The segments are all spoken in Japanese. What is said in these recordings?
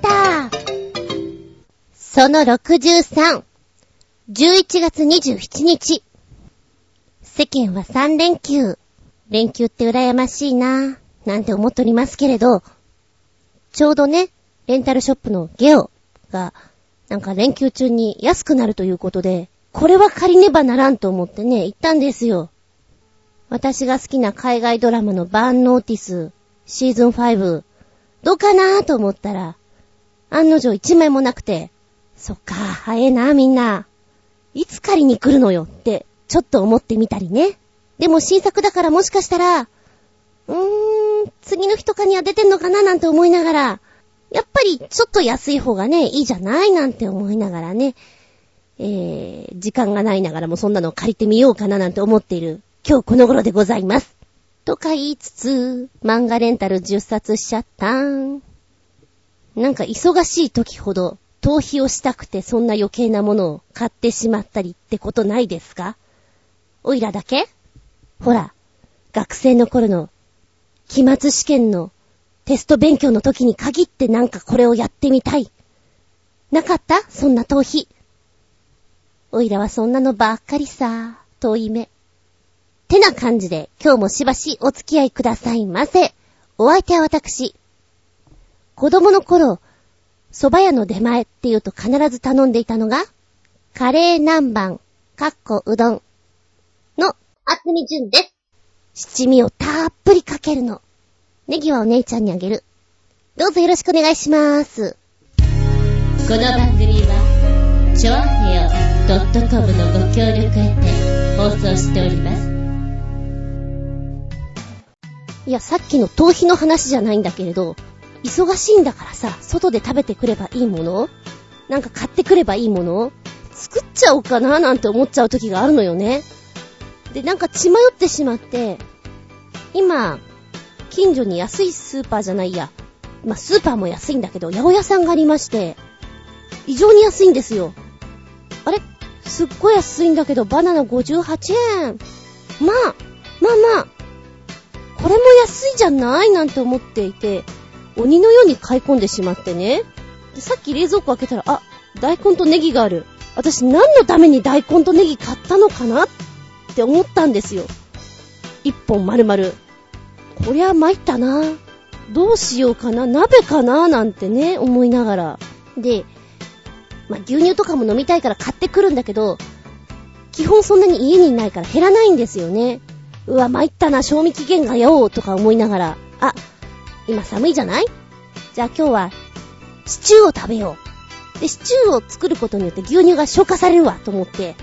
タその63、11月27日。世間は3連休。連休って羨ましいなぁ、なんて思っておりますけれど、ちょうどね、レンタルショップのゲオが、なんか連休中に安くなるということで、これは借りねばならんと思ってね、行ったんですよ。私が好きな海外ドラマのバーンノーティス、シーズン5、どうかなぁと思ったら、案の定一枚もなくて、そっか、早えな、みんな。いつ借りに来るのよって、ちょっと思ってみたりね。でも新作だからもしかしたら、うーん、次の日とかには出てんのかななんて思いながら、やっぱりちょっと安い方がね、いいじゃないなんて思いながらね、えー、時間がないながらもそんなの借りてみようかななんて思っている今日この頃でございます。とか言いつつ、漫画レンタル10冊しちゃったん。なんか忙しい時ほど、逃避をしたくてそんな余計なものを買ってしまったりってことないですか？おいらだけ？ほら、学生の頃の、期末試験のテスト勉強の時に限ってなんかこれをやってみたい。なかった？そんな逃避。おいらはそんなのばっかりさ、遠い目。てな感じで、今日もしばしお付き合いくださいませ。お相手は私。子供の頃、蕎麦屋の出前って言うと必ず頼んでいたのが、カレー南蛮、かっこうどんの厚み順です。七味をたっぷりかけるの。ネギはお姉ちゃんにあげる。どうぞよろしくお願いします。この番組は、ちょあへよ .com のご協力へて放送しております。いや、さっきの頭皮の話じゃないんだけれど、忙しいんだからさ、外で食べてくればいいもの？なんか買ってくればいいもの？作っちゃおうかななんて思っちゃう時があるのよね。で、なんか血迷ってしまって、今、近所に安いスーパーじゃないや。まあ、スーパーも安いんだけど、八百屋さんがありまして、異常に安いんですよ。あれ？すっごい安いんだけど、バナナ58円。まあ、まあまあ、これも安いじゃない？なんて思っていて、鬼のように買い込んでしまってね。さっき冷蔵庫開けたら、あ、大根とネギがある。私何のために大根とネギ買ったのかなって思ったんですよ。一本丸々。こりゃ参ったな。どうしようかな鍋かななんてね、思いながら。で、まあ、牛乳とかも飲みたいから買ってくるんだけど、基本そんなに家にいないから減らないんですよね。うわ、参ったな、賞味期限がよとか思いながら、あ、今寒いじゃない？じゃあ今日は、シチューを食べよう。で、シチューを作ることによって牛乳が消化されるわ、と思って。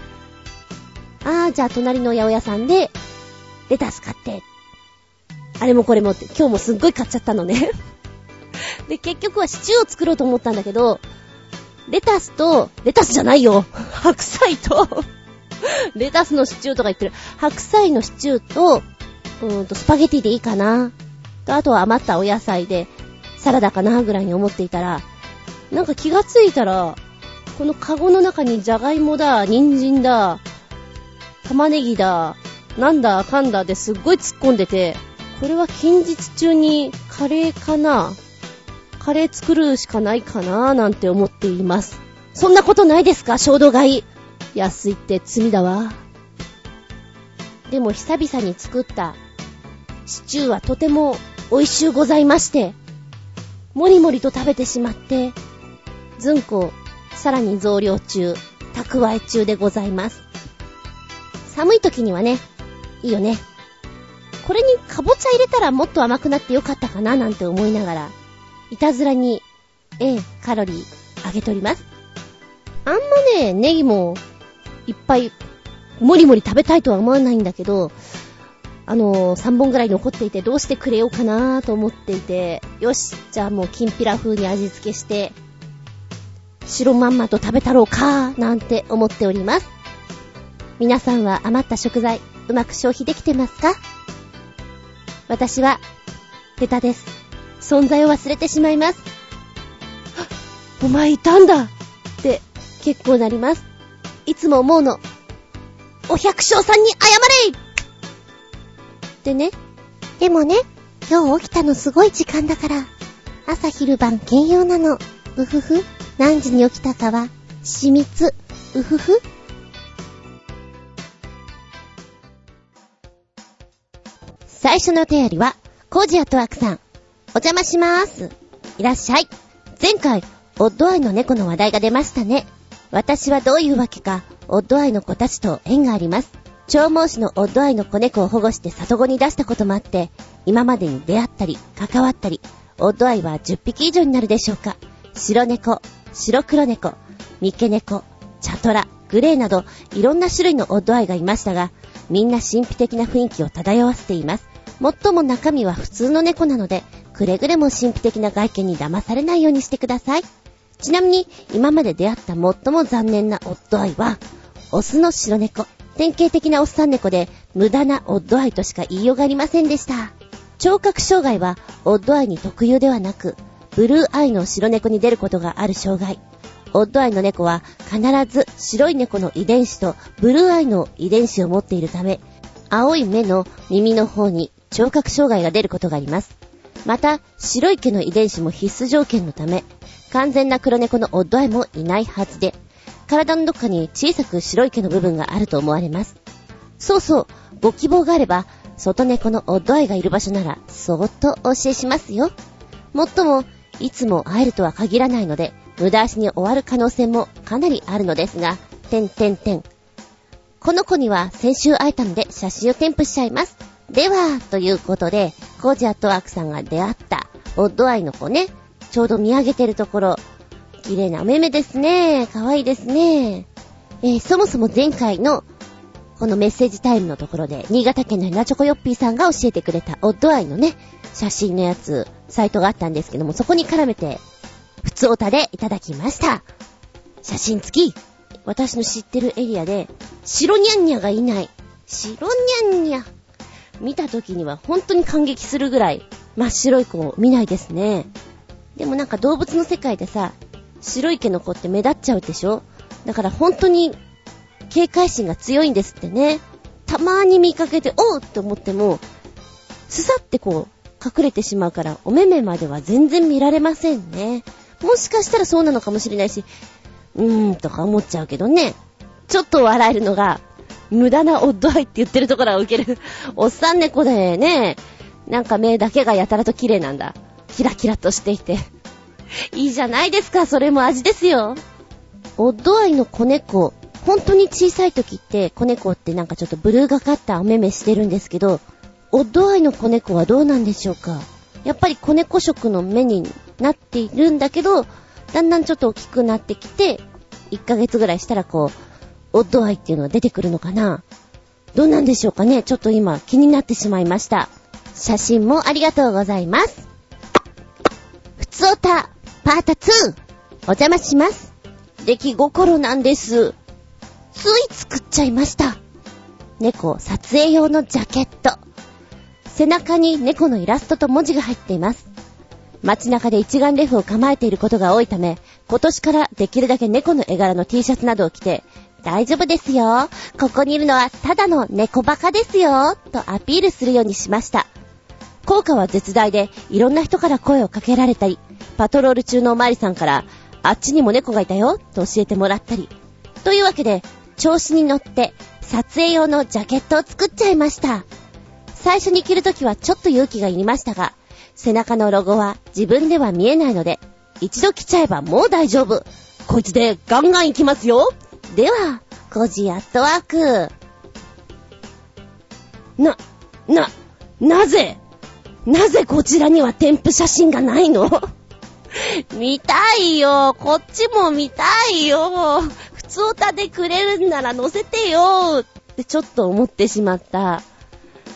あー、じゃあ隣の八百屋さんで、レタス買って。あれもこれもって、今日もすっごい買っちゃったのね で、結局はシチューを作ろうと思ったんだけど、レタスと、レタスじゃないよ白菜とレタスのシチューとか言ってる。白菜のシチューと、うーんと、スパゲティでいいかな。と、あとは余ったお野菜で、サラダかなぐらいに思っていたら、なんか気がついたら、このカゴの中にじゃがいもだ、人参だ、玉ねぎだ、なんだかんだですっごい突っ込んでて、これは近日中にカレーかなカレー作るしかないかななんて思っています。そんなことないですか？衝動買い。安いって罪だわ。でも久々に作ったシチューはとても美味しゅうございまして、もりもりと食べてしまって、ずんこ、さらに増量中、蓄え中でございます。寒い時にはね、いいよね。これにかぼちゃ入れたらもっと甘くなってよかったかななんて思いながら、いたずらに、ええ、カロリー上げております。あんまね、ネギもいっぱい、もりもり食べたいとは思わないんだけど、あのー、3本ぐらい残っていてどうしてくれようかなと思っていて、よし、じゃあもうきんぴら風に味付けして、白まんまと食べたろうかなんて思っております。皆さんは余った食材、うまく消費できてますか？私は、下手です。存在を忘れてしまいます。お前いたんだって結構なります。いつも思うの。お百姓さんに謝れってね。でもね、今日起きたのすごい時間だから、朝昼晩兼用なの。うふふ。何時に起きたかは、秘密。うふふ。最初のお便りは、コージアットワクさん。お邪魔しまーす。いらっしゃい。前回、オッドアイの猫の話題が出ましたね。私はどういうわけか、オッドアイの子たちと縁があります。長毛種のオッドアイの子猫を保護して里子に出したこともあって、今までに出会ったり、関わったり、オッドアイは10匹以上になるでしょうか。白猫、白黒猫、三毛猫、チャトラ、グレーなど、いろんな種類のオッドアイがいましたが、みんな神秘的な雰囲気を漂わせています。もっとも中身は普通の猫なので、くれぐれも神秘的な外見に騙されないようにしてください。ちなみに、今まで出会った最も残念なオッドアイは、オスの白猫。典型的なおっさん猫で、無駄なオッドアイとしか言いようがありませんでした。聴覚障害は、オッドアイに特有ではなく、ブルーアイの白猫に出ることがある障害。オッドアイの猫は必ず白い猫の遺伝子とブルーアイの遺伝子を持っているため、青い目の耳の方に聴覚障害が出ることがあります。また、白い毛の遺伝子も必須条件のため、完全な黒猫のオッドアイもいないはずで、体のどこかに小さく白い毛の部分があると思われます。そうそう、ご希望があれば、外猫のオッドアイがいる場所なら、そーっとお教えしますよ。もっとも、いつも会えるとは限らないので、無駄足に終わる可能性もかなりあるのですが、てんてんてん。この子には先週会えたので写真を添付しちゃいます。では、ということで、コージアットワークさんが出会ったオッドアイの子ね、ちょうど見上げてるところ、綺麗なお目目ですね。可愛いですね。えー、そもそも前回のこのメッセージタイムのところで、新潟県のヘナチョコヨッピーさんが教えてくれたオッドアイのね、写真のやつ、サイトがあったんですけども、そこに絡めて、普通オタでいただきました。写真付き。私の知ってるエリアで、白ニャンニャがいない。白ニャンニャ。見た時には本当に感激するぐらい真っ白い子を見ないですね。でもなんか動物の世界でさ、白い毛の子って目立っちゃうでしょ？だから本当に警戒心が強いんですってね。たまーに見かけて、おうって思っても、すさってこう、隠れてしまうから、お目目までは全然見られませんね。もしかしたらそうなのかもしれないし、うーんとか思っちゃうけどね。ちょっと笑えるのが、無駄なオッドアイって言ってるところは受ける。おっさん猫でね、なんか目だけがやたらと綺麗なんだ。キラキラとしていて。いいじゃないですか、それも味ですよ。オッドアイの子猫、本当に小さい時って子猫ってなんかちょっとブルーがかったお目目してるんですけど、オッドアイの子猫はどうなんでしょうかやっぱり子猫色の目になっているんだけど、だんだんちょっと大きくなってきて、1ヶ月ぐらいしたらこう、オッドアイっていうのが出てくるのかなどうなんでしょうかねちょっと今気になってしまいました。写真もありがとうございます。ふつおた、パート2、お邪魔します。出来心なんです。つい作っちゃいました。猫撮影用のジャケット。背中に猫のイラストと文字が入っています。街中で一眼レフを構えていることが多いため、今年からできるだけ猫の絵柄の T シャツなどを着て、大丈夫ですよ。ここにいるのはただの猫バカですよ。とアピールするようにしました。効果は絶大で、いろんな人から声をかけられたり、パトロール中のおまわりさんから、あっちにも猫がいたよ、と教えてもらったり。というわけで、調子に乗って、撮影用のジャケットを作っちゃいました。最初に着るときはちょっと勇気がいりましたが、背中のロゴは自分では見えないので、一度着ちゃえばもう大丈夫。こいつでガンガン行きますよ。では、コジアットワーク。な、な、なぜなぜこちらには添付写真がないの？見たいよ。こっちも見たいよ。普通歌でくれるんなら載せてよ。ってちょっと思ってしまった。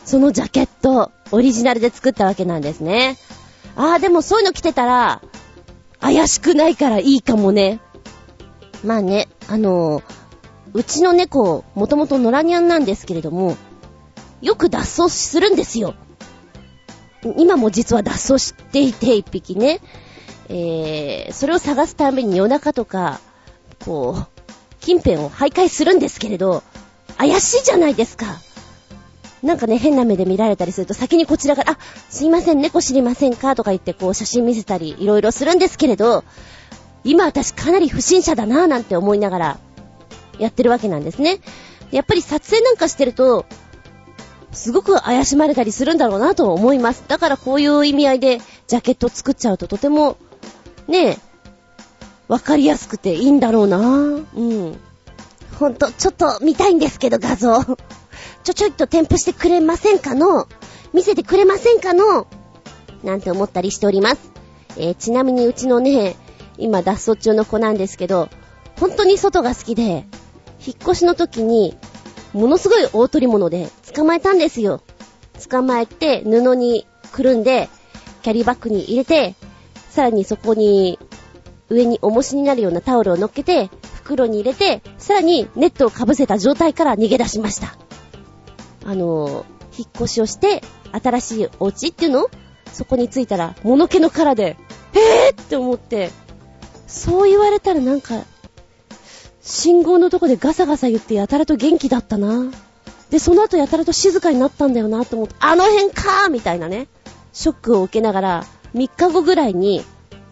そのジャケット、オリジナルで作ったわけなんですね。ああ、でもそういうの着てたら、怪しくないからいいかもね。まあね、あのー、うちの猫、もともと野良ニャンなんですけれども、よく脱走するんですよ。今も実は脱走していて、一匹ね。えー、それを探すために夜中とか、こう、近辺を徘徊するんですけれど、怪しいじゃないですか。なんかね、変な目で見られたりすると、先にこちらから、あ、すいません、猫知りませんかとか言って、こう、写真見せたり、いろいろするんですけれど、今私かなり不審者だなぁなんて思いながらやってるわけなんですね。やっぱり撮影なんかしてると、すごく怪しまれたりするんだろうなと思います。だからこういう意味合いでジャケット作っちゃうととても、ねえ、わかりやすくていいんだろうなうん。ほんと、ちょっと見たいんですけど画像。ちょちょいと添付してくれませんかの？見せてくれませんかの？なんて思ったりしております。えー、ちなみにうちのね、今脱走中の子なんですけど、本当に外が好きで、引っ越しの時に、ものすごい大取り物で捕まえたんですよ。捕まえて、布にくるんで、キャリーバッグに入れて、さらにそこに、上に重しになるようなタオルを乗っけて、袋に入れて、さらにネットをかぶせた状態から逃げ出しました。あの引っ越しをして、新しいお家っていうのそこに着いたら、物気の殻で、えーって思って、そう言われたらなんか、信号のとこでガサガサ言ってやたらと元気だったな。で、その後やたらと静かになったんだよなと思って、あの辺かーみたいなね、ショックを受けながら、3日後ぐらいに、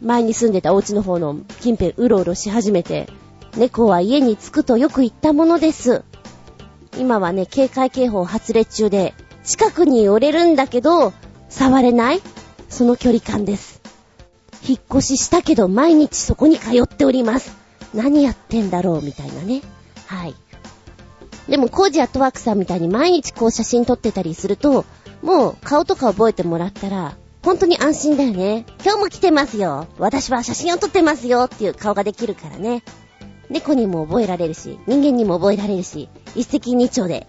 前に住んでたお家の方の近辺うろうろし始めて、猫は家に着くとよく言ったものです。今はね、警戒警報発令中で、近くに寄れるんだけど、触れない？その距離感です。引っ越ししたけど毎日そこに通っております。何やってんだろう？みたいなね。はい。でも、コージアットワークさんみたいに毎日こう写真撮ってたりすると、もう顔とか覚えてもらったら、本当に安心だよね。今日も来てますよ。私は写真を撮ってますよっていう顔ができるからね。猫にも覚えられるし、人間にも覚えられるし、一石二鳥で、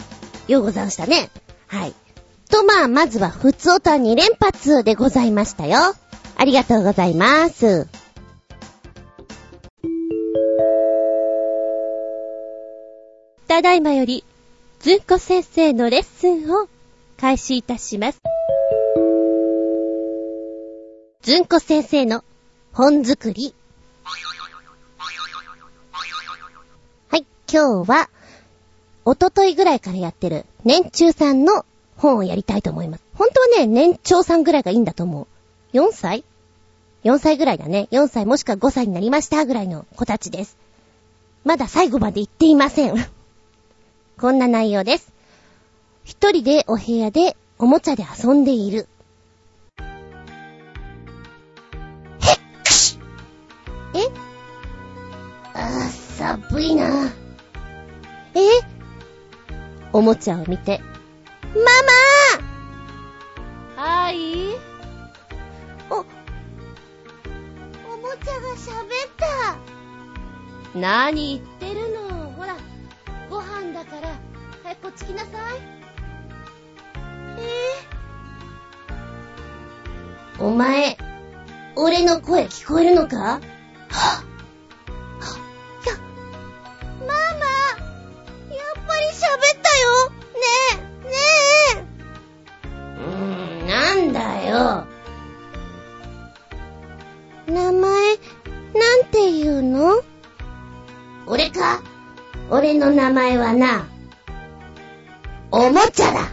ようござんしたね。はい。とまあ、まずは、ふつおた2連発でございましたよ。ありがとうございます。ただいまより、ずんこ先生のレッスンを開始いたします。ずんこ先生の本作り。はい、今日は、おとといぐらいからやってる年中さんの本をやりたいと思います。本当はね、年長さんぐらいがいいんだと思う。4歳 ?4 歳ぐらいだね。4歳もしくは5歳になりましたぐらいの子たちです。まだ最後まで言っていません。こんな内容です。一人でお部屋でおもちゃで遊んでいる。あー、寒いな。え？おもちゃを見て。ママはい？お、おもちゃが喋った。何言ってるの？ほら、ご飯だから、早くこっち来なさい。え？ー、お前、俺の声聞こえるのか？名前はな、おもちゃだ。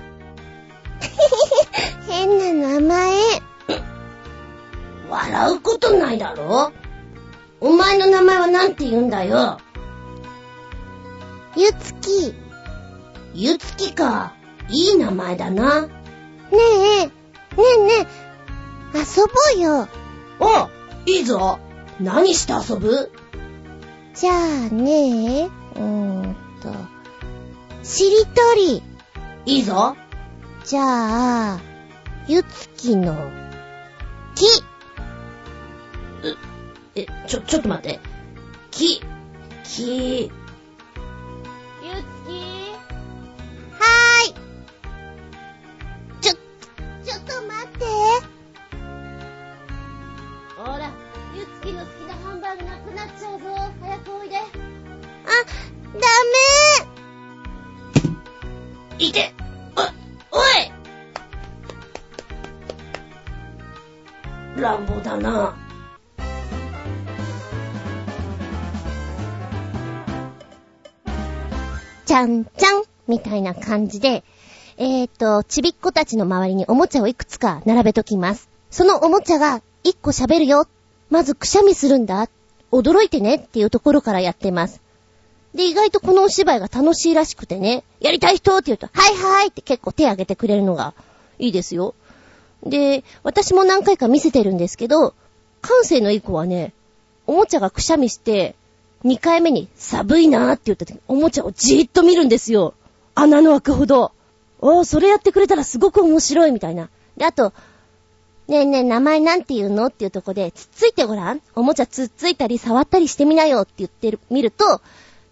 変な名前。笑うことないだろ？お前の名前はなんて言うんだよ？ゆつき。ゆつきか。いい名前だな。ねえ、ねえねえ、遊ぼうよ。おいいぞ。何して遊ぶ？じゃあねえ、うーんと、しりとり。いいぞ。じゃあ、ゆつきの、き。え、ちょ、ちょっと待って。き、き、ゃんちゃんみたいな感じで、えーと、ちびっ子たちの周りにおもちゃをいくつか並べときます。そのおもちゃが一個喋るよ。まずくしゃみするんだ。驚いてねっていうところからやってます。で、意外とこのお芝居が楽しいらしくてね、やりたい人って言うと、はいはいって結構手挙げてくれるのがいいですよ。で、私も何回か見せてるんですけど、感性のいい子はね、おもちゃがくしゃみして、2回目に寒いなーって言った時、おもちゃをじーっと見るんですよ。穴の開くほど。おー、それやってくれたらすごく面白いみたいな。で、あと、ねえねえ、名前なんて言うのっていうとこで、つっついてごらんおもちゃつっついたり触ったりしてみなよって言ってる、見ると、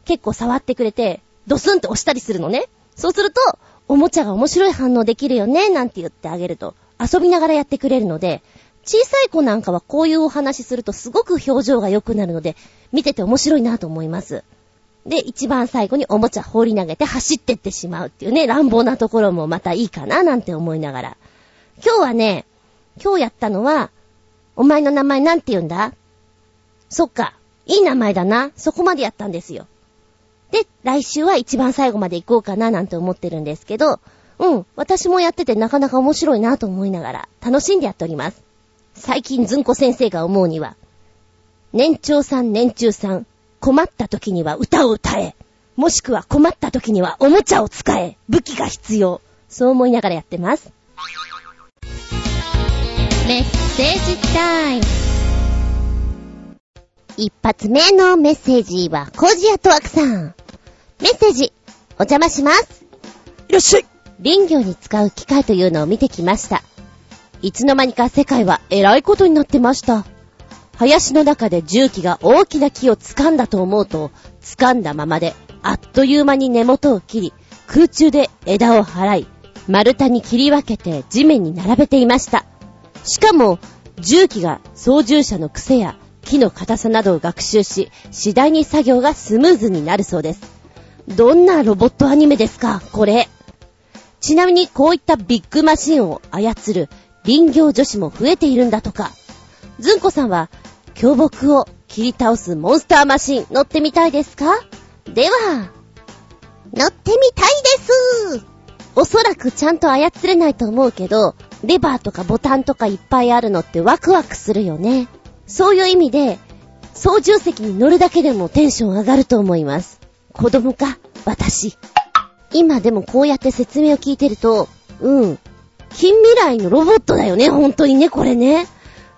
結構触ってくれて、ドスンって押したりするのね。そうすると、おもちゃが面白い反応できるよね、なんて言ってあげると、遊びながらやってくれるので、小さい子なんかはこういうお話するとすごく表情が良くなるので、見てて面白いなと思います。で、一番最後におもちゃ放り投げて走ってってしまうっていうね、乱暴なところもまたいいかななんて思いながら。今日はね、今日やったのは、お前の名前なんて言うんだ？そっか、いい名前だな。そこまでやったんですよ。で、来週は一番最後まで行こうかななんて思ってるんですけど、うん、私もやっててなかなか面白いなと思いながら、楽しんでやっております。最近ずんこ先生が思うには、年長さん年中さん、困った時には歌を歌え。もしくは困った時にはおもちゃを使え。武器が必要。そう思いながらやってます。メッセージタイム。一発目のメッセージは、コージアトワークさん。メッセージ、お邪魔します。いらっしゃい。林業に使う機械というのを見てきました。いつの間にか世界は偉いことになってました。林の中で重機が大きな木を掴んだと思うと、掴んだままで、あっという間に根元を切り、空中で枝を払い、丸太に切り分けて地面に並べていました。しかも、重機が操縦者の癖や木の硬さなどを学習し、次第に作業がスムーズになるそうです。どんなロボットアニメですかこれ。ちなみにこういったビッグマシンを操る林業女子も増えているんだとか。ずんこさんは巨木を切り倒すモンスターマシン乗ってみたいですか？では、乗ってみたいですおそらくちゃんと操れないと思うけど、レバーとかボタンとかいっぱいあるのってワクワクするよね。そういう意味で、操縦席に乗るだけでもテンション上がると思います。子供か、私。今でもこうやって説明を聞いてると、うん。近未来のロボットだよね、本当にね、これね。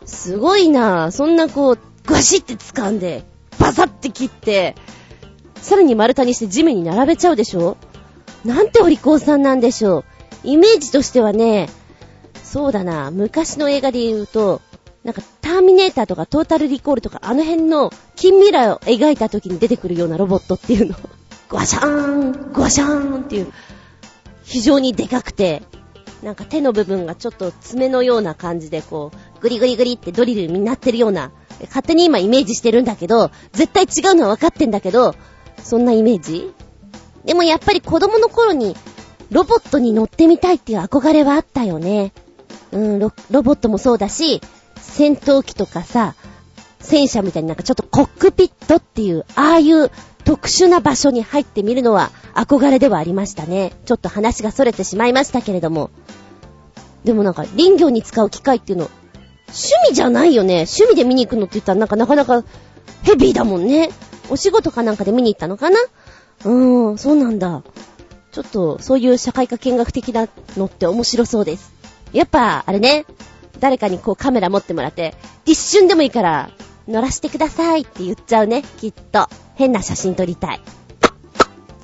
すごいなぁそんなこう、ガシって掴んで、バサって切って、さらに丸太にして地面に並べちゃうでしょ？なんてお利口さんなんでしょう。イメージとしてはね、そうだな、昔の映画で言うと、なんか、ターミネーターとかトータルリコールとか、あの辺の近未来を描いた時に出てくるようなロボットっていうの。ゴワシャーン、ゴワシャーンっていう、非常にでかくて、なんか手の部分がちょっと爪のような感じでこう、グリグリグリってドリルになってるような、勝手に今イメージしてるんだけど、絶対違うのは分かってんだけど、そんなイメージでもやっぱり子供の頃に、ロボットに乗ってみたいっていう憧れはあったよね。うん、ロ、ロボットもそうだし、戦闘機とかさ、戦車みたいになんかちょっとコックピットっていう、ああいう特殊な場所に入ってみるのは憧れではありましたね。ちょっと話が逸れてしまいましたけれども。でもなんか林業に使う機械っていうの、趣味じゃないよね。趣味で見に行くのって言ったらなんかなかなかヘビーだもんね。お仕事かなんかで見に行ったのかなうーん、そうなんだ。ちょっとそういう社会科見学的なのって面白そうです。やっぱ、あれね、誰かにこうカメラ持ってもらって、一瞬でもいいから乗らしてくださいって言っちゃうね、きっと。変な写真撮りたい。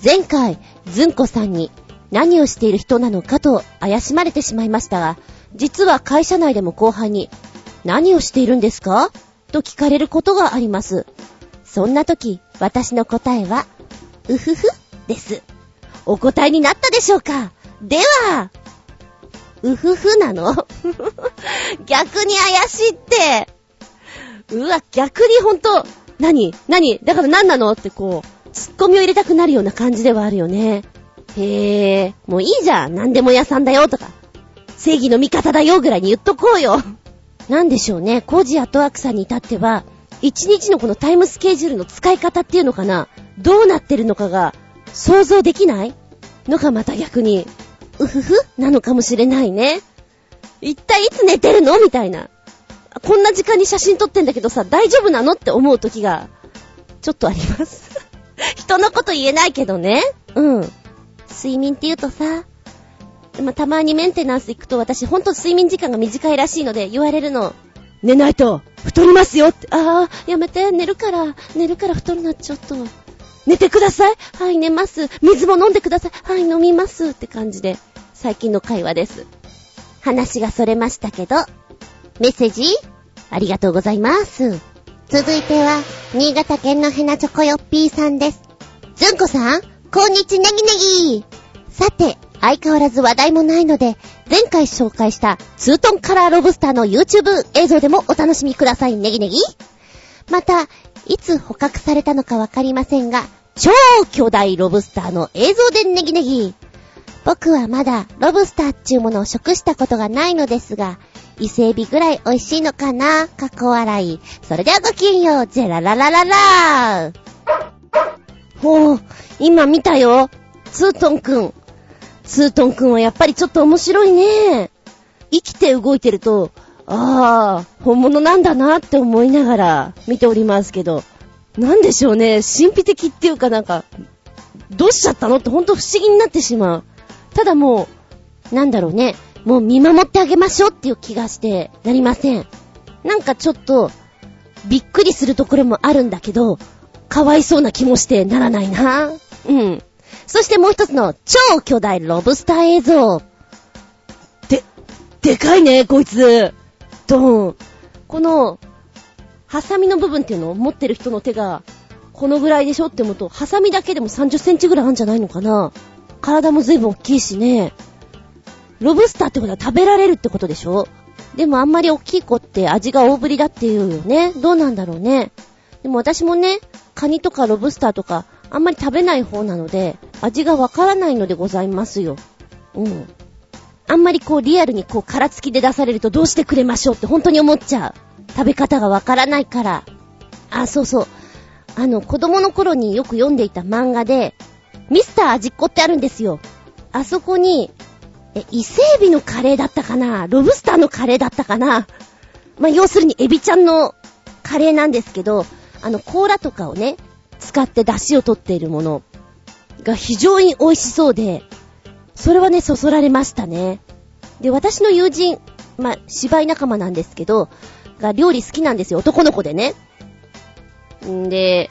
前回、ずんこさんに何をしている人なのかと怪しまれてしまいましたが、実は会社内でも後輩に、何をしているんですか？と聞かれることがあります。そんな時、私の答えは、うふふです。お答えになったでしょうか？では、うふふなの？逆に怪しいって。うわ、逆にほんと、何何だから何なの？ってこう、ツッコミを入れたくなるような感じではあるよね。へえ、もういいじゃん。何でも屋さんだよとか。正義の味方だよぐらいに言っとこうよ。なんでしょうね。コジアトワークさんに至っては、一日のこのタイムスケジュールの使い方っていうのかなどうなってるのかが想像できない？のがまた逆に、うふふ？なのかもしれないね。一体いつ寝てるの？みたいな。こんな時間に写真撮ってんだけどさ、大丈夫なのって思う時が、ちょっとあります。人のこと言えないけどね。うん。睡眠って言うとさ、でもたまにメンテナンス行くと私ほんと睡眠時間が短いらしいので言われるの。寝ないと太りますよって。ああ、やめて、寝るから、寝るから太るな、ちょっと。寝てくださいはい、寝ます。水も飲んでくださいはい、飲みます。って感じで、最近の会話です。話がそれましたけど、メッセージありがとうございます。続いては、新潟県のヘナチョコヨッピーさんです。ずんこさん、こんにちネギネギさて、相変わらず話題もないので、前回紹介したツートンカラーロブスターの YouTube 映像でもお楽しみください、ネギネギ。また、いつ捕獲されたのかわかりませんが、超巨大ロブスターの映像でネギネギ。僕はまだロブスターっちゅうものを食したことがないのですが、伊勢エビぐらい美味しいのかな？かっこ笑い。それではごきげんよう、ジェラララララ。ほう、今見たよ。ツートンくん。ツートンくんはやっぱりちょっと面白いね。生きて動いてると、ああ、本物なんだなって思いながら見ておりますけど、なんでしょうね、神秘的っていうかなんか、どうしちゃったの？ってほんと不思議になってしまう。ただもう、なんだろうね、もう見守ってあげましょうっていう気がしてなりません。なんかちょっと、びっくりするところもあるんだけど、かわいそうな気もしてならないな。うん。そしてもう一つの超巨大ロブスター映像。で、でかいね、こいつ。ドーン。この、ハサミの部分っていうのを持ってる人の手が、このぐらいでしょって思うと、ハサミだけでも30センチぐらいあるんじゃないのかな。体も随分大きいしね。ロブスターってことは食べられるってことでしょ？でもあんまり大きい子って味が大ぶりだっていうよね。どうなんだろうね。でも私もね、カニとかロブスターとか、あんまり食べない方なので、味がわからないのでございますよ。うん。あんまりこうリアルにこう殻付きで出されるとどうしてくれましょうって本当に思っちゃう。食べ方がわからないから。あ、そうそう。あの、子供の頃によく読んでいた漫画で、ミスター味っ子ってあるんですよ。あそこに、え、伊勢エビのカレーだったかな？ロブスターのカレーだったかな？まあ、要するにエビちゃんのカレーなんですけど、あの、甲羅とかをね、使って出汁を取っているものが非常に美味しそうで、それはね、そそられましたね。で、私の友人、まあ、芝居仲間なんですけど、が料理好きなんですよ、男の子でね。んで、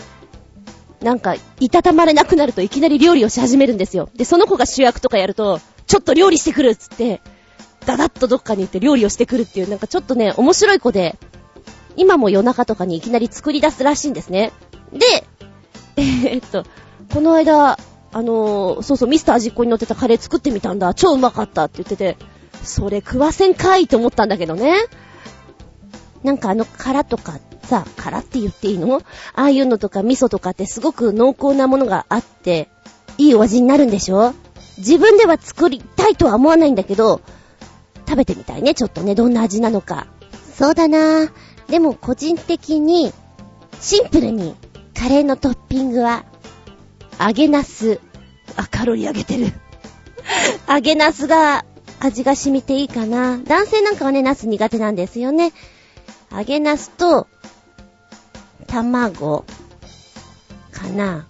なんか、いたたまれなくなるといきなり料理をし始めるんですよ。で、その子が主役とかやると、ちょっと料理してくるっつって、ダダッとどっかに行って料理をしてくるっていう、なんかちょっとね、面白い子で、今も夜中とかにいきなり作り出すらしいんですね。で、えーっと、この間、あのーそうそう、ミスター味っ子に乗ってたカレー作ってみたんだ。超うまかったって言ってて、それ食わせんかいと思ったんだけどね。なんかあの殻とかさ、殻って言っていいの？ああいうのとか味噌とかってすごく濃厚なものがあって、いいお味になるんでしょ？自分では作りたいとは思わないんだけど、食べてみたいね、ちょっとね、どんな味なのか。そうだなぁ。でも個人的に、シンプルに、カレーのトッピングは、揚げナス。あ、カロリー上げてる。揚げナスが、味が染みていいかな。男性なんかはね、ナス苦手なんですよね。揚げナスと、卵、かな。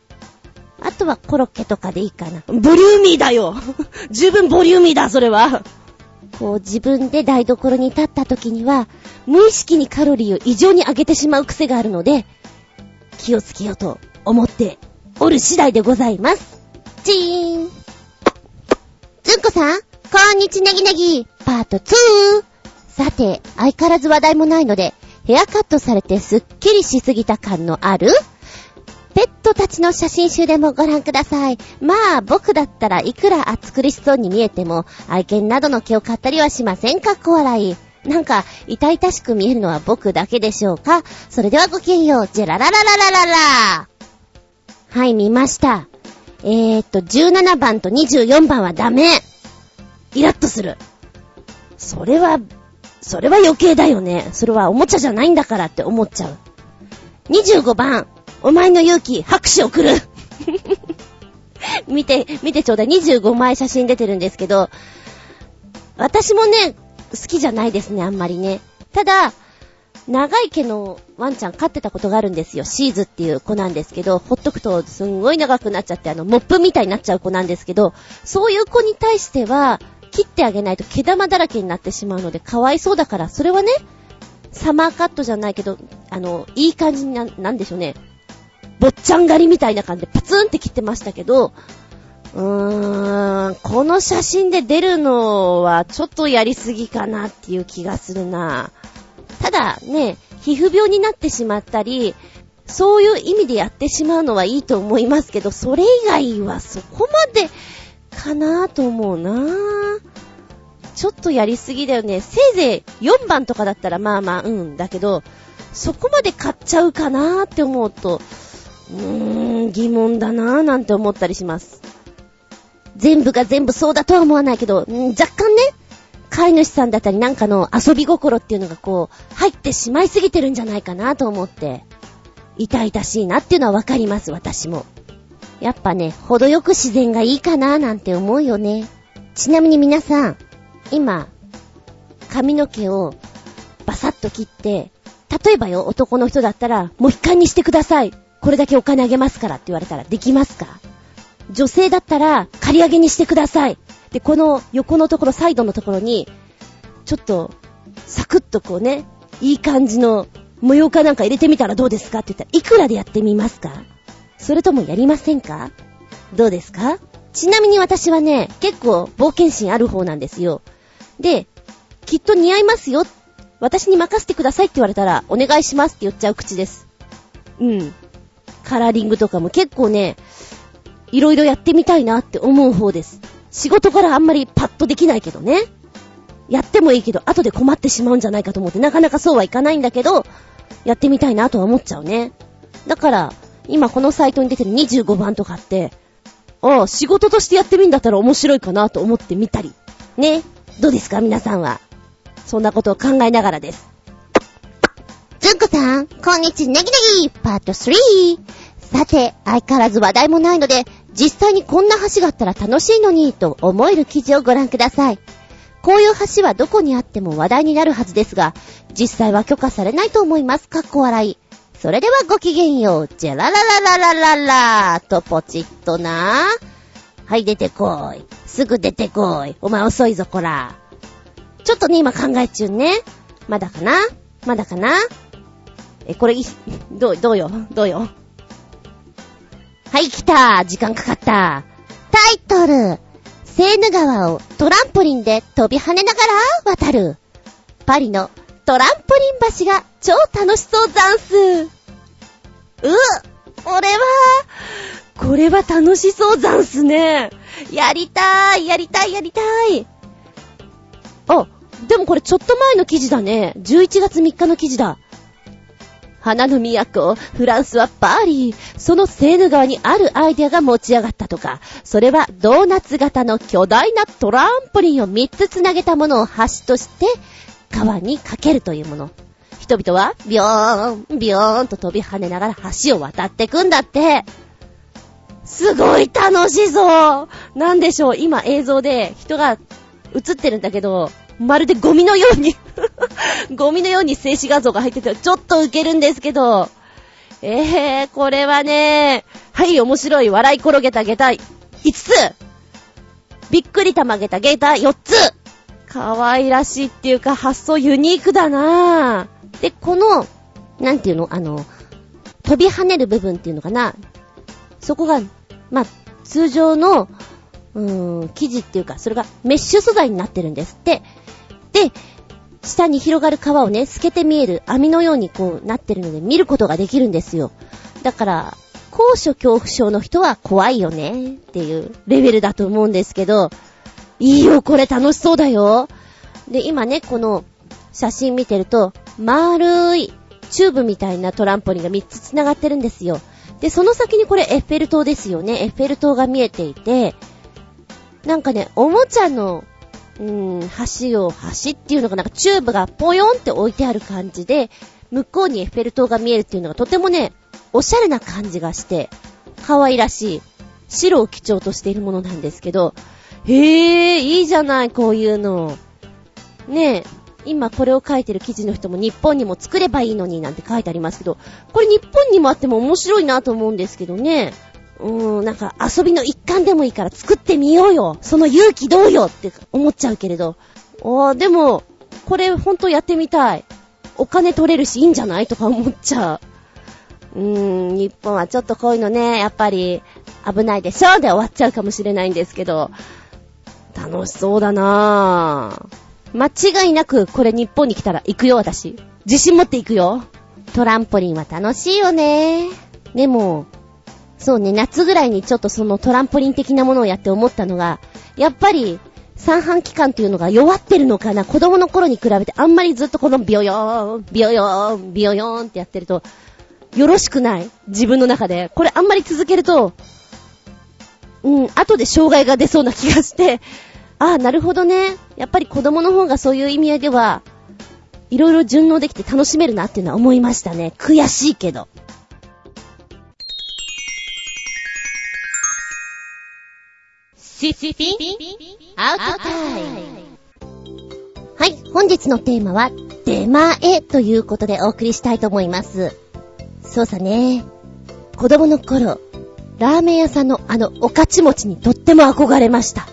あとはコロッケとかでいいかな。ボリューミーだよ 十分ボリューミーだ、それは。こう自分で台所に立った時には、無意識にカロリーを異常に上げてしまう癖があるので、気をつけようと思っておる次第でございます。チーンずんこさん、こんにちネギネギ、パート 2! さて、相変わらず話題もないので、ヘアカットされてすっきりしすぎた感のある？ペットたちの写真集でもご覧ください。まあ、僕だったらいくら暑苦しそうに見えても、愛犬などの毛を買ったりはしませんかっこ笑い。なんか、痛々しく見えるのは僕だけでしょうか？それではごきげんよう、ジェラララララララはい、見ました。えーっと、17番と24番はダメ。イラッとする。それは、それは余計だよね。それはおもちゃじゃないんだからって思っちゃう。25番、お前の勇気、拍手送る。見て、見てちょうだい。25枚写真出てるんですけど、私もね、好きじゃないですね、あんまりね。ただ、長い毛のワンちゃん飼ってたことがあるんですよ。シーズっていう子なんですけど、ほっとくとすんごい長くなっちゃって、あの、モップみたいになっちゃう子なんですけど、そういう子に対しては、切ってあげないと毛玉だらけになってしまうので、かわいそうだから、それはね、サマーカットじゃないけど、あの、いい感じにな、なんでしょうね。坊っちゃん狩りみたいな感じでパツンって切ってましたけど、うーん、この写真で出るのはちょっとやりすぎかなっていう気がするな。ただね、皮膚病になってしまったり、そういう意味でやってしまうのはいいと思いますけど、それ以外はそこまでかなと思うなちょっとやりすぎだよね。せいぜい4番とかだったらまあまあ、うん、だけど、そこまで買っちゃうかなって思うと、うーん、疑問だなぁなんて思ったりします。全部が全部そうだとは思わないけど、ん若干ね、飼い主さんだったりなんかの遊び心っていうのがこう、入ってしまいすぎてるんじゃないかなと思って、痛々しいなっていうのはわかります、私も。やっぱね、程よく自然がいいかななんて思うよね。ちなみに皆さん、今、髪の毛をバサッと切って、例えばよ、男の人だったら、もう一回にしてください。これだけお金あげますからって言われたらできますか？女性だったら、借り上げにしてください。で、この横のところ、サイドのところに、ちょっと、サクッとこうね、いい感じの模様かなんか入れてみたらどうですかって言ったら、いくらでやってみますか？それともやりませんか？どうですか？ちなみに私はね、結構冒険心ある方なんですよ。で、きっと似合いますよ。私に任せてくださいって言われたら、お願いしますって言っちゃう口です。うん。カラーリングとかも結構ね、いろいろやってみたいなって思う方です。仕事からあんまりパッとできないけどね。やってもいいけど、後で困ってしまうんじゃないかと思って、なかなかそうはいかないんだけど、やってみたいなとは思っちゃうね。だから、今このサイトに出てる25番とかって、ああ、仕事としてやってみんだったら面白いかなと思ってみたり。ね。どうですか？皆さんは。そんなことを考えながらです。ずんこさん、こんにちネギネギパート 3! さて、相変わらず話題もないので、実際にこんな橋があったら楽しいのに、と思える記事をご覧ください。こういう橋はどこにあっても話題になるはずですが、実際は許可されないと思います。かっこ笑い。それではごきげんよう。じゃらららららららとポチッとな。はい、出てこい。すぐ出てこい。お前遅いぞ、こら。ちょっとね、今考え中ね。まだかな？まだかな？え、これ、どう、どうよ？どうよ？はい、来た時間かかったタイトルセーヌ川をトランポリンで飛び跳ねながら渡る。パリのトランポリン橋が超楽しそうザンス。うこれは、これは楽しそうザンスね。やりたい、やりたい、やりたい。あ、でもこれちょっと前の記事だね。11月3日の記事だ。花の都、フランスはパーリー。そのセーヌ川にあるアイデアが持ち上がったとか。それはドーナツ型の巨大なトランポリンを3つつなげたものを橋として川にかけるというもの。人々はビョーン、ビョーンと飛び跳ねながら橋を渡ってくんだって。すごい楽しそうなんでしょう、今映像で人が映ってるんだけど、まるでゴミのように ゴミのように静止画像が入ってて、ちょっとウケるんですけど、えー、これはね、はい、面白い。笑い転げた下駄5つびっくりたまげた下駄4つ可愛らしいっていうか、発想ユニークだなぁ。で、この、なんていうのあの、飛び跳ねる部分っていうのかなそこが、まあ、通常の、うーん、生地っていうか、それがメッシュ素材になってるんですって。で、下に広がる皮をね、透けて見える網のようにこうなってるので見ることができるんですよ。だから、高所恐怖症の人は怖いよねっていうレベルだと思うんですけど、いいよ、これ楽しそうだよ。で、今ね、この写真見てると、丸いチューブみたいなトランポリンが3つ繋がってるんですよ。で、その先にこれエッフェル塔ですよね。エッフェル塔が見えていて、なんかね、おもちゃのうん、橋を、橋っていうのがなんかチューブがポヨンって置いてある感じで、向こうにエッフェル塔が見えるっていうのがとてもね、おしゃれな感じがして、可愛らしい、白を基調としているものなんですけど、へえ、いいじゃない、こういうの。ねえ、今これを書いてる記事の人も日本にも作ればいいのになんて書いてありますけど、これ日本にもあっても面白いなと思うんですけどね。うーん、なんか遊びの一環でもいいから作ってみようよ。その勇気どうよって思っちゃうけれど。あー、でも、これほんとやってみたい。お金取れるしいいんじゃないとか思っちゃう。うーん、日本はちょっとこういうのね、やっぱり危ないでしょで終わっちゃうかもしれないんですけど、楽しそうだなぁ。間違いなくこれ日本に来たら行くよ私。自信持って行くよ。トランポリンは楽しいよね。でも、そうね、夏ぐらいにちょっとそのトランポリン的なものをやって思ったのが、やっぱり、三半規管っていうのが弱ってるのかな子供の頃に比べてあんまりずっとこのビヨヨーン、ビヨヨーン、ビヨヨーンってやってると、よろしくない自分の中で。これあんまり続けると、うん、後で障害が出そうな気がして、ああ、なるほどね。やっぱり子供の方がそういう意味合いでは、いろいろ順応できて楽しめるなっていうのは思いましたね。悔しいけど。シシピアウトタイムはい、本日のテーマは、出前ということでお送りしたいと思います。そうさね。子供の頃、ラーメン屋さんのあの、おかち餅にとっても憧れました。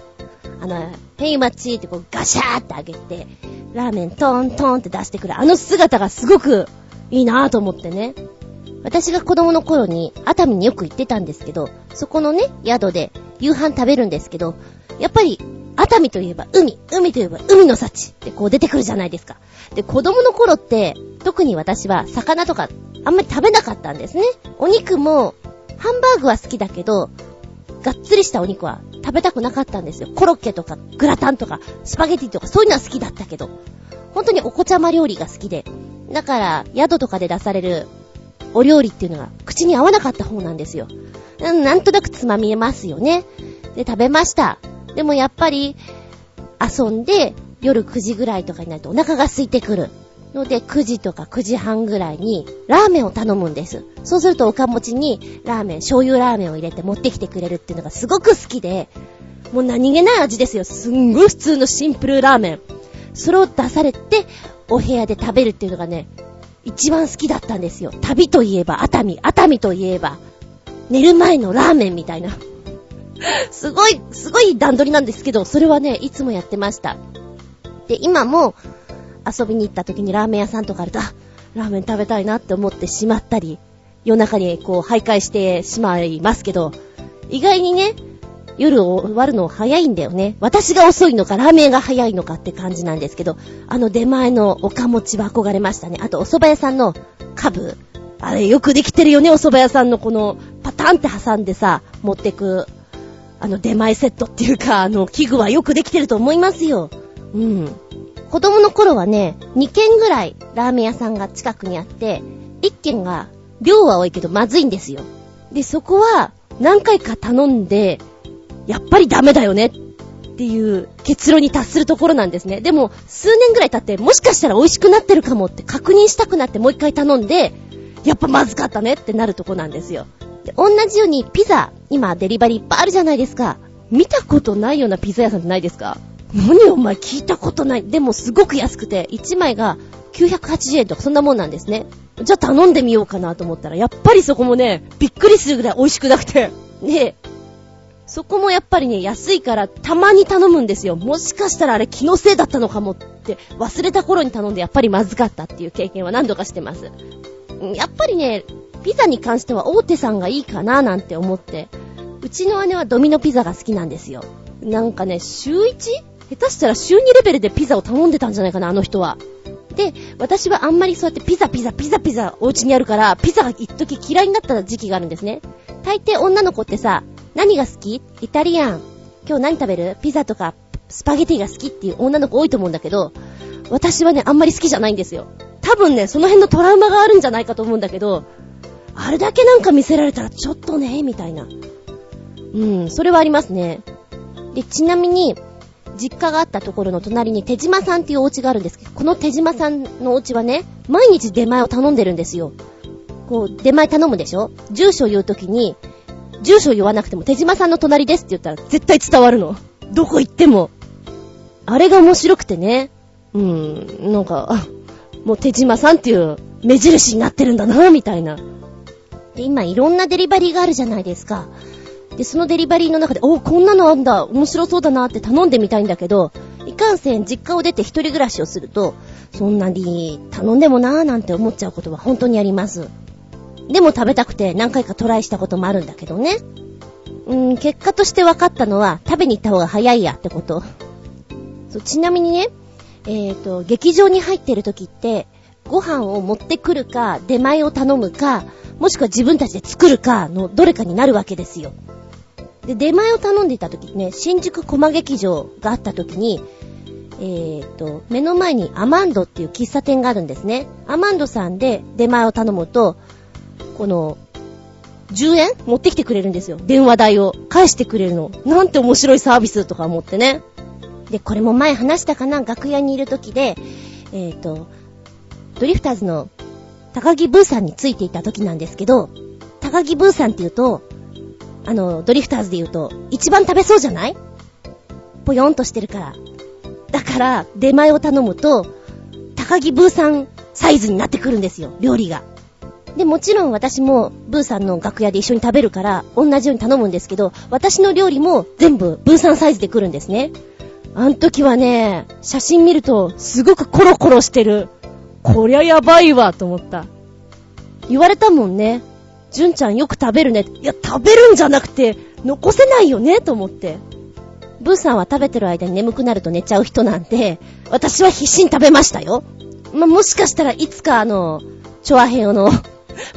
あの、ヘイマチーってこうガシャーってあげて、ラーメントントンって出してくるあの姿がすごくいいなぁと思ってね。私が子供の頃に熱海によく行ってたんですけど、そこのね、宿で夕飯食べるんですけど、やっぱり熱海といえば海、海といえば海の幸ってこう出てくるじゃないですか。で、子供の頃って、特に私は魚とかあんまり食べなかったんですね。お肉も、ハンバーグは好きだけど、がっつりしたお肉は食べたくなかったんですよ。コロッケとか、グラタンとか、スパゲティとか、そういうのは好きだったけど、本当にお子ちゃま料理が好きで。だから、宿とかで出されるお料理っていうのが口に合わなかった方なんですよ。うんなんとなくつまみえますよね。で、食べました。でもやっぱり、遊んで、夜9時ぐらいとかになるとお腹が空いてくる。ので、9時とか9時半ぐらいに、ラーメンを頼むんです。そうすると、おかもちに、ラーメン、醤油ラーメンを入れて持ってきてくれるっていうのがすごく好きで、もう何気ない味ですよ。すんごい普通のシンプルラーメン。それを出されて、お部屋で食べるっていうのがね、一番好きだったんですよ。旅といえば熱海、熱海といえば、寝る前のラーメンみたいな。すごい、すごい段取りなんですけど、それはね、いつもやってました。で、今も、遊びに行った時にラーメン屋さんとかあると、あ、ラーメン食べたいなって思ってしまったり、夜中にこう徘徊してしまいますけど、意外にね、夜終わるの早いんだよね。私が遅いのか、ラーメンが早いのかって感じなんですけど、あの出前のおかもちは憧れましたね。あとお蕎麦屋さんのカブ。あれよくできてるよね、お蕎麦屋さんのこのパタンって挟んでさ、持ってく、あの出前セットっていうか、あの器具はよくできてると思いますよ。うん。子供の頃はね、2軒ぐらいラーメン屋さんが近くにあって、1軒が量は多いけどまずいんですよ。で、そこは何回か頼んで、やっぱりダメだよねっていう結論に達するところなんですね。でも、数年ぐらい経って、もしかしたら美味しくなってるかもって確認したくなってもう一回頼んで、やっぱまずかったねってなるとこなんですよ。同じようにピザ、今デリバリーいっぱいあるじゃないですか。見たことないようなピザ屋さんってないですか？何お前聞いたことない。でもすごく安くて、1枚が980円とかそんなもんなんですね。じゃあ頼んでみようかなと思ったら、やっぱりそこもね、びっくりするぐらい美味しくなくて。ねえ、そこもやっぱりね、安いからたまに頼むんですよ。もしかしたらあれ気のせいだったのかもって忘れた頃に頼んでやっぱりまずかったっていう経験は何度かしてます。やっぱりね、ピザに関しては大手さんがいいかななんて思って。うちの姉はドミノピザが好きなんですよ。なんかね、週 1? 下手したら週2レベルでピザを頼んでたんじゃないかな、あの人は。で、私はあんまりそうやってピザピザピザピザお家にあるから、ピザが一時嫌いになった時期があるんですね。大抵女の子ってさ、何が好き？イタリアン。今日何食べる？ピザとかスパゲティが好きっていう女の子多いと思うんだけど、私はね、あんまり好きじゃないんですよ。多分ね、その辺のトラウマがあるんじゃないかと思うんだけど、あれだけなんか見せられたらちょっとね、みたいな。うん、それはありますね。で、ちなみに、実家があったところの隣に手島さんっていうお家があるんですけど、この手島さんのお家はね、毎日出前を頼んでるんですよ。こう、出前頼むでしょ？住所言うときに、住所言わなくても手島さんの隣ですって言ったら絶対伝わるの。どこ行っても。あれが面白くてね。うん、なんか、もう手島さんっていう目印になってるんだな、みたいな。で、今いろんなデリバリーがあるじゃないですか。で、そのデリバリーの中で、おこんなのあんだ、面白そうだなって頼んでみたいんだけど、いかんせん実家を出て一人暮らしをすると、そんなに頼んでもなーなんて思っちゃうことは本当にあります。でも食べたくて何回かトライしたこともあるんだけどね。うーん、結果として分かったのは、食べに行った方が早いやってこと。そうちなみにね、えっ、ー、と、劇場に入ってる時って、ご飯を持ってくるか、出前を頼むか、もしくは自分たちで作るかのどれかになるわけですよ。で、出前を頼んでいた時ね、新宿コマ劇場があった時に、えーと、目の前にアマンドっていう喫茶店があるんですね。アマンドさんで出前を頼むと、この、10円？持ってきてくれるんですよ。電話代を。返してくれるの。なんて面白いサービスとか思ってね。で、これも前話したかな？楽屋にいる時で、えーと、ドリフターズの高木ブーさんについていた時なんですけど、高木ブーさんって言うと、あの、ドリフターズで言うと、一番食べそうじゃない？ぽよんとしてるから。だから、出前を頼むと、高木ブーさんサイズになってくるんですよ、料理が。で、もちろん私もブーさんの楽屋で一緒に食べるから、同じように頼むんですけど、私の料理も全部ブーさんサイズで来るんですね。あん時はね、写真見ると、すごくコロコロしてる。こりゃやばいわ、と思った。言われたもんね。純ちゃんよく食べるね。いや、食べるんじゃなくて、残せないよね、と思って。ブーさんは食べてる間に眠くなると寝ちゃう人なんで、私は必死に食べましたよ。ま、もしかしたらいつかあの、チョアヘヨの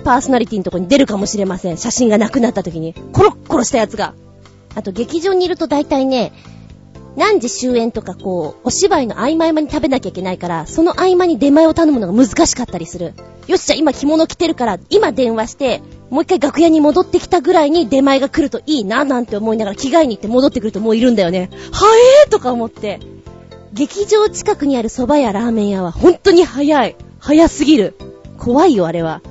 パーソナリティのとこに出るかもしれません。写真がなくなった時に。コロッコロしたやつが。あと劇場にいると大体ね、何時終演とかこう、お芝居の合間合間に食べなきゃいけないから、その合間に出前を頼むのが難しかったりする。よし、じゃあ今着物着てるから、今電話して、もう一回楽屋に戻ってきたぐらいに出前が来るといいな、なんて思いながら着替えに行って戻ってくるともういるんだよね。はえーとか思って。劇場近くにある蕎麦やラーメン屋は本当に早い。早すぎる。怖いよ、あれは。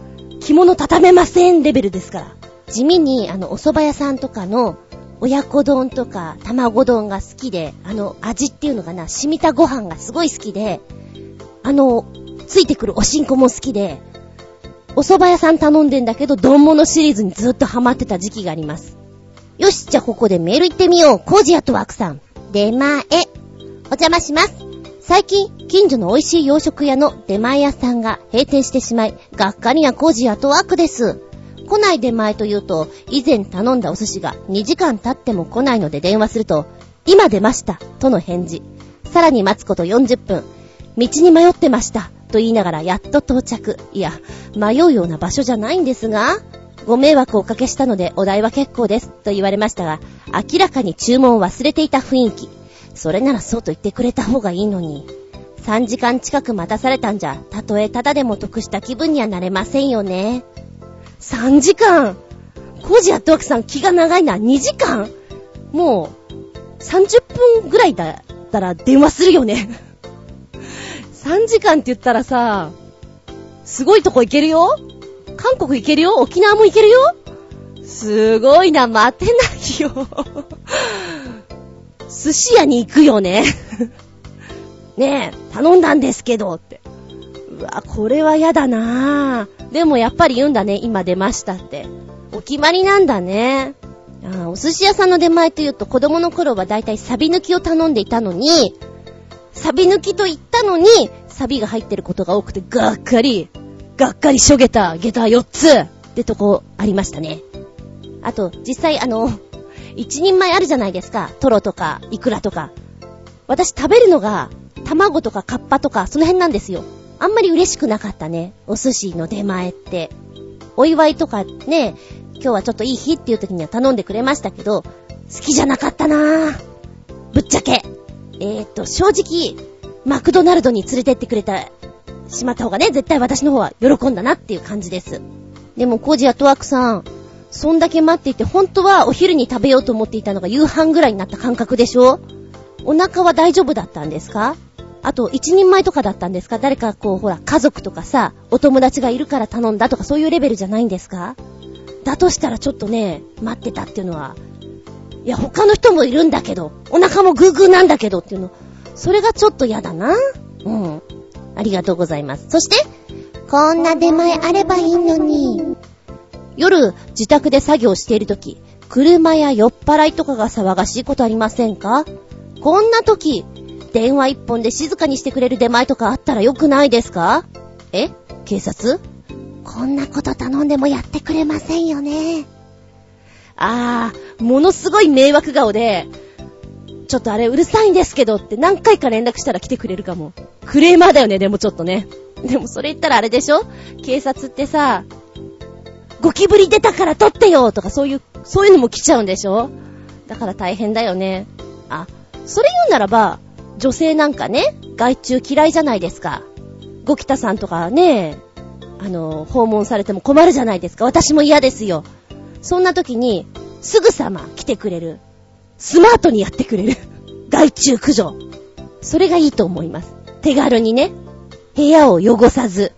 着物畳めませんレベルですから。地味に、あの、お蕎麦屋さんとかの、親子丼とか卵丼が好きで、あの味っていうのかな、染みたご飯がすごい好きで、あの、ついてくるおしんこも好きで、お蕎麦屋さん頼んでんだけど、丼物シリーズにずっとハマってた時期があります。よし、じゃあここでメール行ってみよう。コージアットワークさん。出前。お邪魔します。最近、近所の美味しい洋食屋の出前屋さんが閉店してしまい、がっかりなコージアットワークです。来ない出前というと、以前頼んだお寿司が2時間経っても来ないので電話すると、今出ました、との返事。さらに待つこと40分。道に迷ってました、と言いながらやっと到着。いや、迷うような場所じゃないんですが、ご迷惑をおかけしたのでお代は結構です、と言われましたが、明らかに注文を忘れていた雰囲気。それならそうと言ってくれた方がいいのに。3時間近く待たされたんじゃ、たとえただでも得した気分にはなれませんよね。3時間コージやってわけさん気が長いな。2時間もう、30分ぐらいだったら電話するよね。3時間って言ったらさ、すごいとこ行けるよ韓国行けるよ沖縄も行けるよすごいな、待てないよ。寿司屋に行くよね。ねえ、頼んだんですけどって。うわ、これは嫌だなぁ。でもやっぱり言うんだね、今出ましたって。お決まりなんだね。あお寿司屋さんの出前というと子供の頃はだいたいサビ抜きを頼んでいたのに、サビ抜きと言ったのに、サビが入ってることが多くてがっかり、がっかりしょげた下駄4つってとこありましたね。あと、実際あの、一人前あるじゃないですか。トロとか、イクラとか。私食べるのが、卵とかカッパとか、その辺なんですよ。あんまり嬉しくなかったね。お寿司の出前って。お祝いとかね、今日はちょっといい日っていう時には頼んでくれましたけど、好きじゃなかったなぁ。ぶっちゃけ。えー、っと、正直、マクドナルドに連れてってくれた、しまった方がね、絶対私の方は喜んだなっていう感じです。でも、コージアトワークさん、そんだけ待っていて、本当はお昼に食べようと思っていたのが夕飯ぐらいになった感覚でしょ？お腹は大丈夫だったんですか？あと、一人前とかだったんですか？誰かこう、ほら、家族とかさ、お友達がいるから頼んだとかそういうレベルじゃないんですか？だとしたらちょっとね、待ってたっていうのは、いや、他の人もいるんだけど、お腹もグーグーなんだけどっていうの、それがちょっと嫌だな。うん。ありがとうございます。そして、こんな出前あればいいのに。夜、自宅で作業しているとき、車や酔っ払いとかが騒がしいことありませんか？こんなとき、電話一本で静かにしてくれる出前とかあったらよくないですか？え？警察？こんなこと頼んでもやってくれませんよね。あー、ものすごい迷惑顔で、ちょっとあれうるさいんですけどって何回か連絡したら来てくれるかも。クレーマーだよね、でもちょっとね。でもそれ言ったらあれでしょ？警察ってさ、ゴキブリ出たから取ってよとかそういう、そういうのも来ちゃうんでしょ？だから大変だよね。あ、それ言うならば、女性なんかね、外注嫌いじゃないですか。ゴキタさんとかね、あの、訪問されても困るじゃないですか。私も嫌ですよ。そんな時に、すぐさま来てくれる。スマートにやってくれる。外注駆除。それがいいと思います。手軽にね、部屋を汚さず。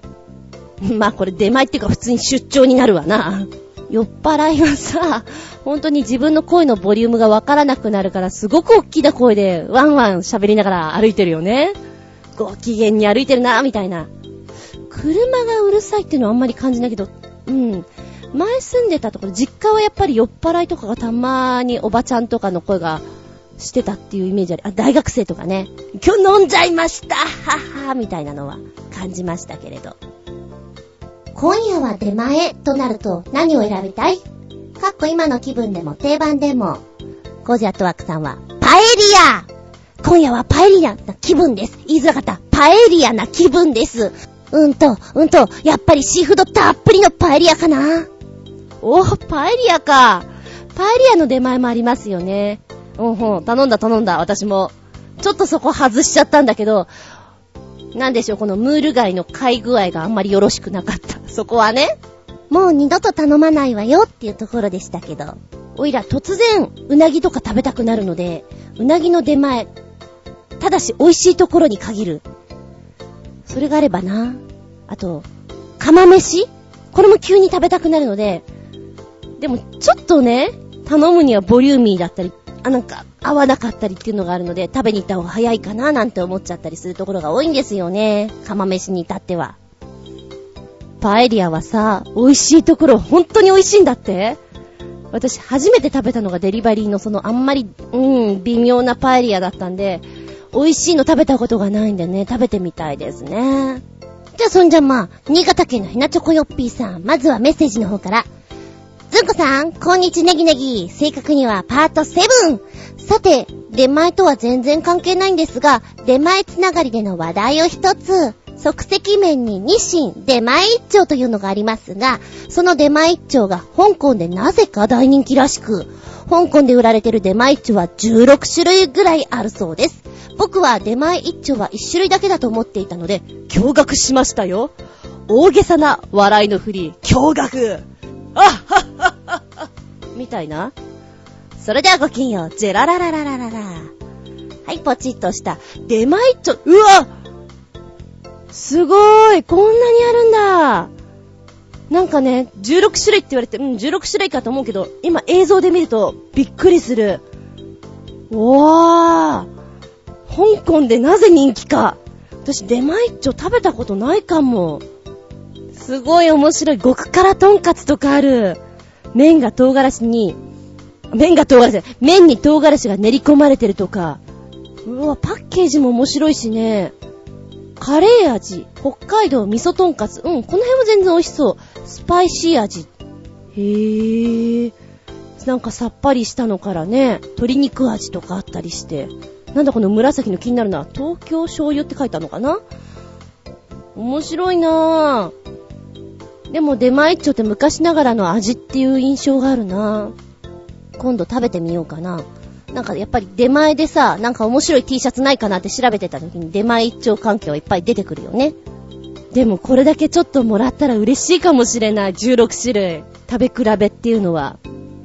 まあこれ出前っていうか普通に出張になるわな。酔っ払いはさ、本当に自分の声のボリュームがわからなくなるからすごく大きな声でワンワン喋りながら歩いてるよね。ご機嫌に歩いてるな、みたいな。車がうるさいっていうのはあんまり感じないけど、うん。前住んでたところ、実家はやっぱり酔っ払いとかがたまにおばちゃんとかの声がしてたっていうイメージある。あ、大学生とかね。今日飲んじゃいましたははみたいなのは感じましたけれど。今夜は出前となると何を選びたい？かっこ今の気分でも定番でも。コージアットワークさんは、パエリア今夜はパエリアな気分です。言いづらかった。パエリアな気分です。うんと、うんと、やっぱりシーフードたっぷりのパエリアかなお、パエリアか。パエリアの出前もありますよね。うんほん、頼んだ頼んだ、私も。ちょっとそこ外しちゃったんだけど、なんでしょう、このムール貝の貝具合があんまりよろしくなかった。そこはね。もう二度と頼まないわよっていうところでしたけど。おいら突然、うなぎとか食べたくなるので、うなぎの出前、ただし美味しいところに限る。それがあればな。あと、釜飯？これも急に食べたくなるので、でもちょっとね、頼むにはボリューミーだったり、あ、なんか合わなかったりっていうのがあるので、食べに行った方が早いかななんて思っちゃったりするところが多いんですよね。釜飯に至っては。パエリアはさ、美味しいところ本当に美味しいんだって？私初めて食べたのがデリバリーのそのあんまり、うん、微妙なパエリアだったんで、美味しいの食べたことがないんでね、食べてみたいですね。じゃあそんじゃまあ、新潟県のひなチョコヨッピーさん、まずはメッセージの方から。ずんこさん、こんにちネギネギ。正確にはパート7。さて、出前とは全然関係ないんですが、出前つながりでの話題を一つ。即席麺に日清出前一丁というのがありますが、その出前一丁が香港でなぜか大人気らしく、香港で売られてる出前一丁は16種類ぐらいあるそうです。僕は出前一丁は1種類だけだと思っていたので、驚愕しましたよ。大げさな笑いのふり、驚愕あっはっはっはっはみたいな？それではごきんよう、ジェラララララララ。はい、ポチッとした。出前一丁、うわすごーい、こんなにあるんだ。なんかね、16種類って言われて、うん、16種類かと思うけど、今映像で見るとびっくりする。おー。香港でなぜ人気か。私、出前一丁食べたことないかも。すごい面白い。極辛とんかつとかある。麺が唐辛子に、麺が唐辛子、麺に唐辛子が練り込まれてるとか。うわ、パッケージも面白いしね。カレー味、北海道味噌とんかつ。うん、この辺も全然美味しそう。スパイシー味。へぇー。なんかさっぱりしたのからね、鶏肉味とかあったりして。なんだこの紫の気になるな。東京醤油って書いてあるのかな？面白いなぁ。でも出前一丁って昔ながらの味っていう印象があるな。今度食べてみようかな。なんかやっぱり出前でさ、なんか面白い T シャツないかなって調べてた時に出前一丁関係はいっぱい出てくるよね。でもこれだけちょっともらったら嬉しいかもしれない。16種類。食べ比べっていうのは。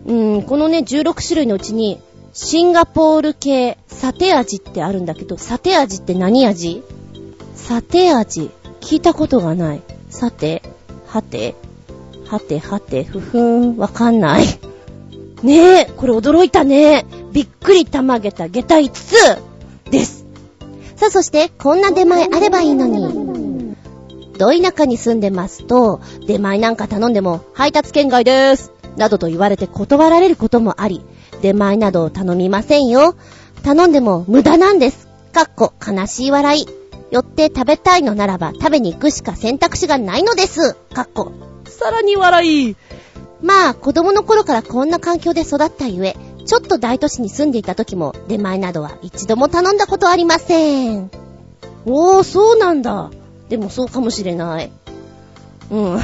うーん、このね、16種類のうちに、シンガポール系、サテ味ってあるんだけど、サテ味って何味？サテ味。聞いたことがない。さて、はて、はてはて、ふふん、わかんない。ねえ、これ驚いたね。びっくりたまげた下駄5つです。さあそして、こんな出前あればいいのに。ど田舎に住んでますと、出前なんか頼んでも、配達圏外です。などと言われて断られることもあり、出前などを頼みませんよ。頼んでも無駄なんです。かっこ悲しい笑い。よって食べたいのならば食べに行くしか選択肢がないのです。かっこ。さらに笑い。まあ、子供の頃からこんな環境で育ったゆえ、ちょっと大都市に住んでいた時も出前などは一度も頼んだことありません。おー、そうなんだ。でもそうかもしれない。うん。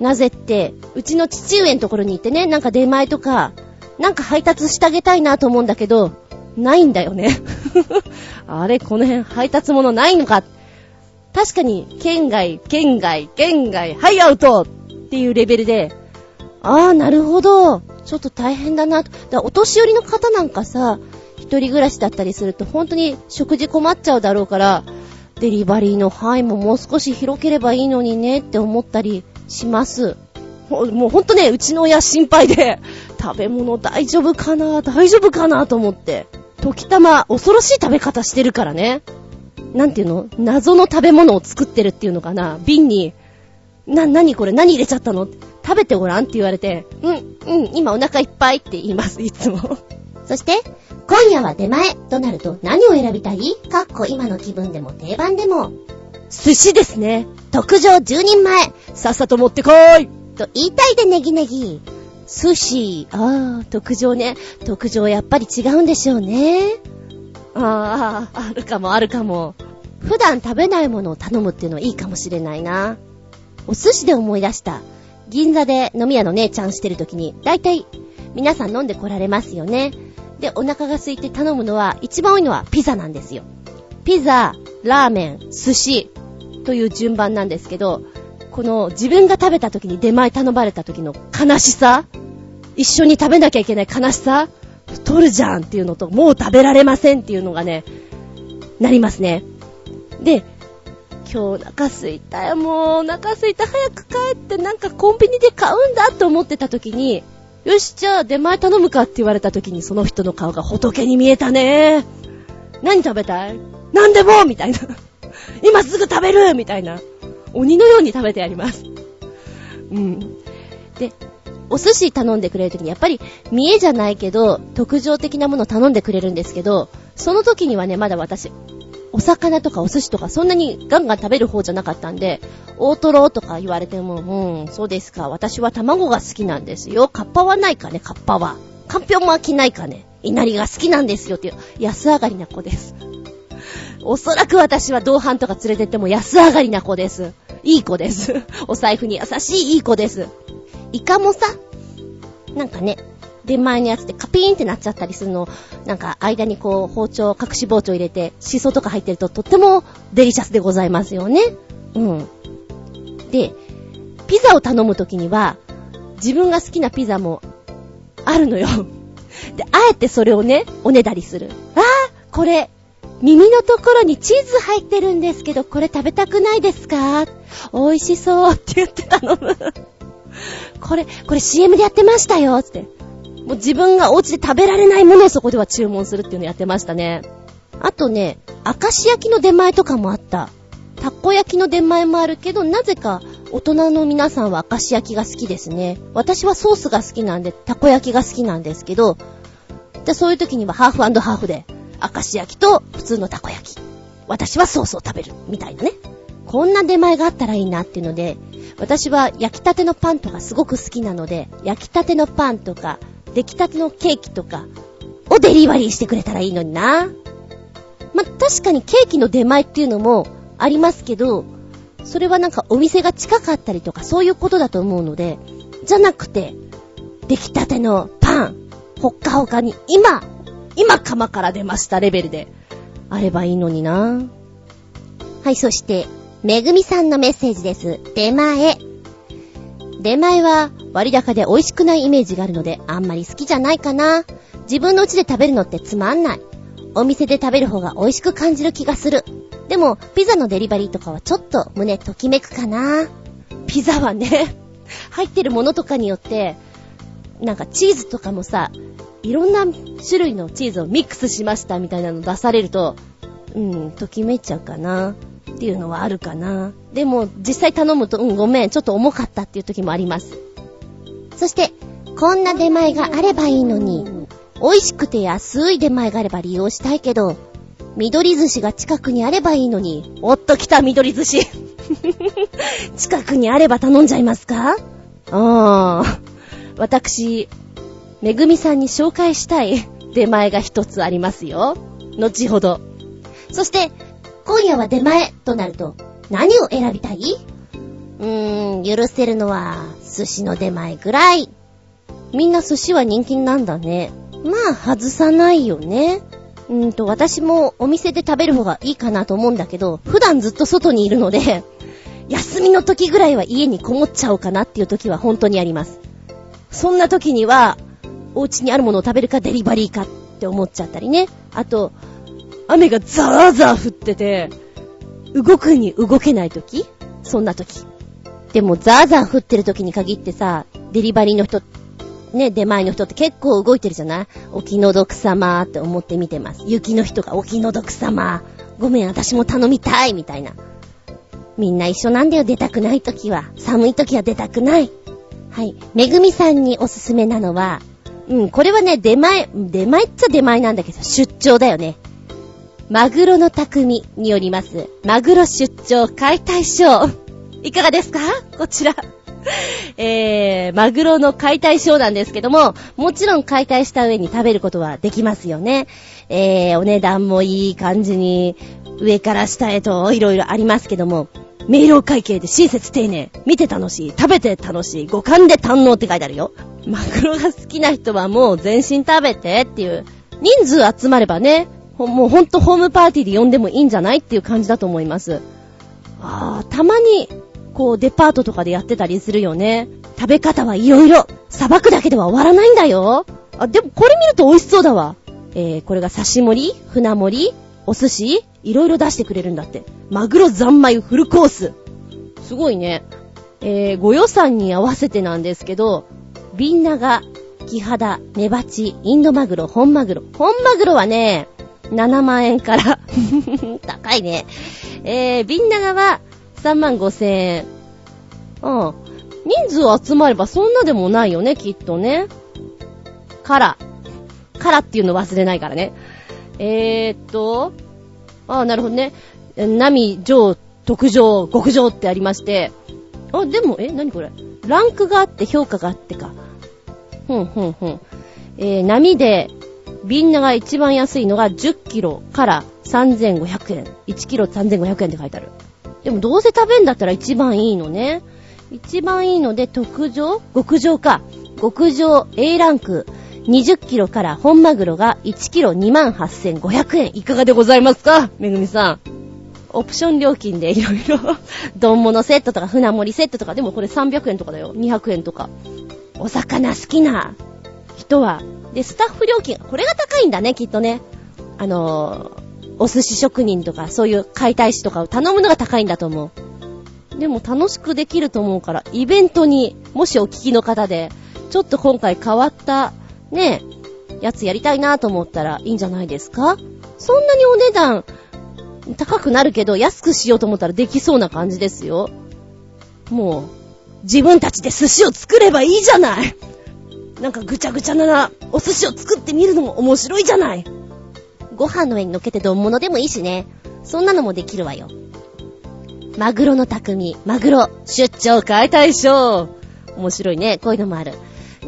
なぜって、うちの父上のところに行ってね、なんか出前とか、なんか配達してあげたいなと思うんだけど、ないんだよね。あれ、この辺配達物ないのか。確かに、県外、県外、県外、はいアウトっていうレベルで、あー、なるほど。ちょっと大変だな。だお年寄りの方なんかさ、一人暮らしだったりすると本当に食事困っちゃうだろうから、デリバリーの範囲ももう少し広ければいいのにねって思ったりします。ほもうほんとね、うちの親心配で、食べ物大丈夫かな？大丈夫かなと思って。時たま恐ろしい食べ方してるからね。なんていうの？謎の食べ物を作ってるっていうのかな？瓶に、な、なにこれ？何入れちゃったの？食べてごらんって言われて、うん、うん、今お腹いっぱいって言います、いつも。そして、今夜は出前となると何を選びたい？かっこ今の気分でも定番でも。寿司ですね。特上10人前さっさと持ってこーいと言いたいでネギネギ。寿司、あー、特上ね。特上やっぱり違うんでしょうね。あー、あるかもあるかも。普段食べないものを頼むっていうのはいいかもしれないな。お寿司で思い出した。銀座で飲み屋の姉ちゃんしてる時に、だいたい皆さん飲んで来られますよね。で、お腹が空いて頼むのは、一番多いのはピザなんですよ。ピザ、ラーメン、寿司という順番なんですけど、この自分が食べた時に出前頼まれた時の悲しさ一緒に食べなきゃいけない悲しさ太るじゃんっていうのと、もう食べられませんっていうのがね、なりますね。で、今日お腹すいたよ、もうお腹すいた、早く帰ってなんかコンビニで買うんだと思ってた時に、よし、じゃあ出前頼むかって言われた時にその人の顔が仏に見えたね。何食べたい？何でもみたいな。今すぐ食べるみたいな。鬼のように食べてやります。うん。で、お寿司頼んでくれるときに、やっぱり、見えじゃないけど、特徴的なもの頼んでくれるんですけど、その時にはね、まだ私、お魚とかお寿司とかそんなにガンガン食べる方じゃなかったんで、大トロとか言われても、うん、そうですか。私は卵が好きなんですよ。カッパはないかね、カッパは。かんぴょん巻きないかね。稲荷が好きなんですよっていう、安上がりな子です。おそらく私は同伴とか連れてっても安上がりな子です。いい子です。お財布に優しいいい子です。イカもさ、なんかね、出前のやつでカピーンってなっちゃったりするの、なんか間にこう包丁、隠し包丁入れて、シソとか入ってるととってもデリシャスでございますよね。うん。で、ピザを頼むときには、自分が好きなピザもあるのよ。で、あえてそれをね、おねだりする。あー、これ、耳のところにチーズ入ってるんですけど、これ食べたくないですか？美味しそうって言って頼む。これ、これ CM でやってましたよって。もう自分がお家で食べられないものをそこでは注文するっていうのやってましたね。あとね、明石焼きの出前とかもあった。たこ焼きの出前もあるけど、なぜか大人の皆さんは明石焼きが好きですね。私はソースが好きなんで、たこ焼きが好きなんですけど、で、そういう時にはハーフハーフで、明石焼きと普通のたこ焼き。私はソースを食べる。みたいなね。こんな出前があったらいいなっていうので、私は焼きたてのパンとかすごく好きなので、焼きたてのパンとか、出来たてのケーキとかをデリバリーしてくれたらいいのにな。ま、確かにケーキの出前っていうのもありますけど、それはなんかお店が近かったりとかそういうことだと思うので、じゃなくて、出来たてのパン、ほっかほかに今、今釜から出ましたレベルで、あればいいのにな。はい、そして、めぐみさんのメッセージです。出前。出前は割高で美味しくないイメージがあるので、あんまり好きじゃないかな。自分の家で食べるのってつまんない。お店で食べる方が美味しく感じる気がする。でも、ピザのデリバリーとかはちょっと胸ときめくかな。ピザはね、入ってるものとかによって、なんかチーズとかもさ、いろんな種類のチーズをミックスしましたみたいなの出されると、うん、ときめいちゃうかな。っていうのはあるかな。でも、実際頼むと、うん、ごめん、ちょっと重かったっていう時もあります。そして、こんな出前があればいいのに、美味しくて安い出前があれば利用したいけど、緑寿司が近くにあればいいのに、おっと来た、緑寿司。近くにあれば頼んじゃいますか？あー。私、めぐみさんに紹介したい 出前が一つありますよ。後ほど。そして、今夜は出前となると、何を選びたい？うーん、許せるのは、寿司の出前ぐらい。みんな寿司は人気なんだね。まあ、外さないよね。うーんと、私もお店で食べる方がいいかなと思うんだけど、普段ずっと外にいるので、休みの時ぐらいは家にこもっちゃおうかなっていう時は本当にあります。そんな時には、お家にあるものを食べるかデリバリーかって思っちゃったりね。あと、雨がザーザー降ってて、動くに動けない時そんな時。でもザーザー降ってる時に限ってさ、デリバリーの人、ね、出前の人って結構動いてるじゃない？お気の毒様って思って見てます。雪の人がお気の毒様。ごめん、私も頼みたいみたいな。みんな一緒なんだよ、出たくない時は。寒い時は出たくない。はい。めぐみさんにおすすめなのは、うん、これはね、出前、出前っちゃ出前なんだけど、出張だよね。マグロの匠によります、マグロ出張解体ショー。いかがですか？こちら。えー、マグロの解体ショーなんですけども、もちろん解体した上に食べることはできますよね。えー、お値段もいい感じに、上から下へといろいろありますけども、明朗会計で親切丁寧、見て楽しい、食べて楽しい、五感で堪能って書いてあるよ。マグロが好きな人はもう全身食べてっていう、人数集まればね、もうほんとホームパーティーで呼んでもいいんじゃないっていう感じだと思います。あー、たまに、こう、デパートとかでやってたりするよね。食べ方はいろいろ。さばくだけでは終わらないんだよ。あ、でもこれ見ると美味しそうだわ。えー、これが刺し盛り？船盛り？お寿司？いろいろ出してくれるんだって。マグロ三昧フルコース。すごいね。えー、ご予算に合わせてなんですけど、ビンナガ、キハダ、メバチ、インドマグロ、本マグロ。本マグロはね、7万円から。高いね。えー、ビンナガは3万5千円。うん。人数集まればそんなでもないよね、きっとね。から。からっていうの忘れないからね。えーっと、ああ、なるほどね。波、上、特上、極上ってありまして。あ、でも、え、なにこれ？ランクがあって評価があってか。ふんふんふん。えー、波で、ビンナが一番安いのが10キロから3500円。1キロ3500円って書いてある。でもどうせ食べんだったら一番いいのね。一番いいので、特上極上か。極上 A ランク20キロから本マグロが1キロ28,500円。いかがでございますか？めぐみさん。オプション料金でいろいろ、丼物セットとか船盛りセットとか、でもこれ300円とかだよ。200円とか。お魚好きな人は。で、スタッフ料金、これが高いんだね、きっとね。あのーお寿司職人とか、そういう解体師とかを頼むのが高いんだと思う。でも楽しくできると思うから、イベントに、もしお聞きの方で、ちょっと今回変わった、ねえ、やつやりたいなと思ったらいいんじゃないですか？そんなにお値段、高くなるけど、安くしようと思ったらできそうな感じですよ。もう、自分たちで寿司を作ればいいじゃないなんかぐちゃぐちゃなお寿司を作ってみるのも面白いじゃないご飯の上に乗っけて丼物でもいいしね。そんなのもできるわよ。マグロの匠、マグロ、出張解体ショー。面白いね。こういうのもある。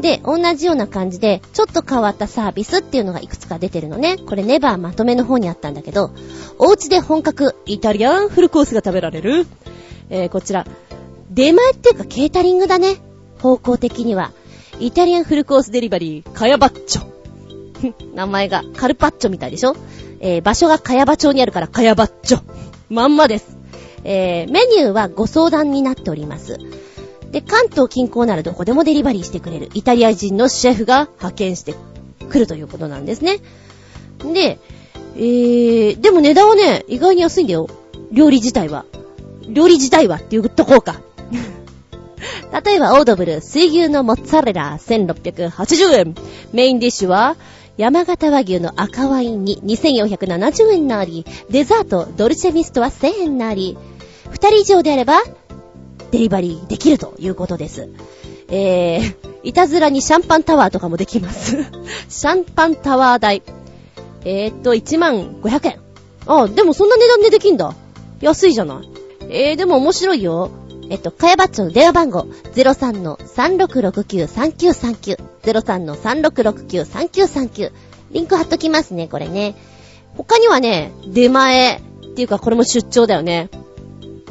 で、同じような感じで、ちょっと変わったサービスっていうのがいくつか出てるのね。これネバーまとめの方にあったんだけど、お家で本格イタリアンフルコースが食べられる？えー、こちら、出前っていうかケータリングだね。方向的には。イタリアンフルコースデリバリー、カヤバッチョ。名前がカルパッチョみたいでしょ？えー、場所がカヤバ町にあるからカヤバッチョ。まんまです。えー、メニューはご相談になっております。で、関東近郊ならどこでもデリバリーしてくれるイタリア人のシェフが派遣してくるということなんですね。で、えー、でも値段はね、意外に安いんだよ。料理自体は。料理自体はって言うとこうか。例えば、オードブル、水牛のモッツァレラ、1680円。メインディッシュは、山形和牛の赤ワインに2470円なり、デザート、ドルチェミストは1000円なり、2人以上であれば、デリバリーできるということです。えー、いたずらにシャンパンタワーとかもできます。シャンパンタワー代。えー、っと、1万500円。あ、でもそんな値段でできんだ。安いじゃない。えー、でも面白いよ。えっと、かやばっちょの電話番号、03-3669-3939。03-3669-3939。リンク貼っときますね、これね。他にはね、出前っていうかこれも出張だよね。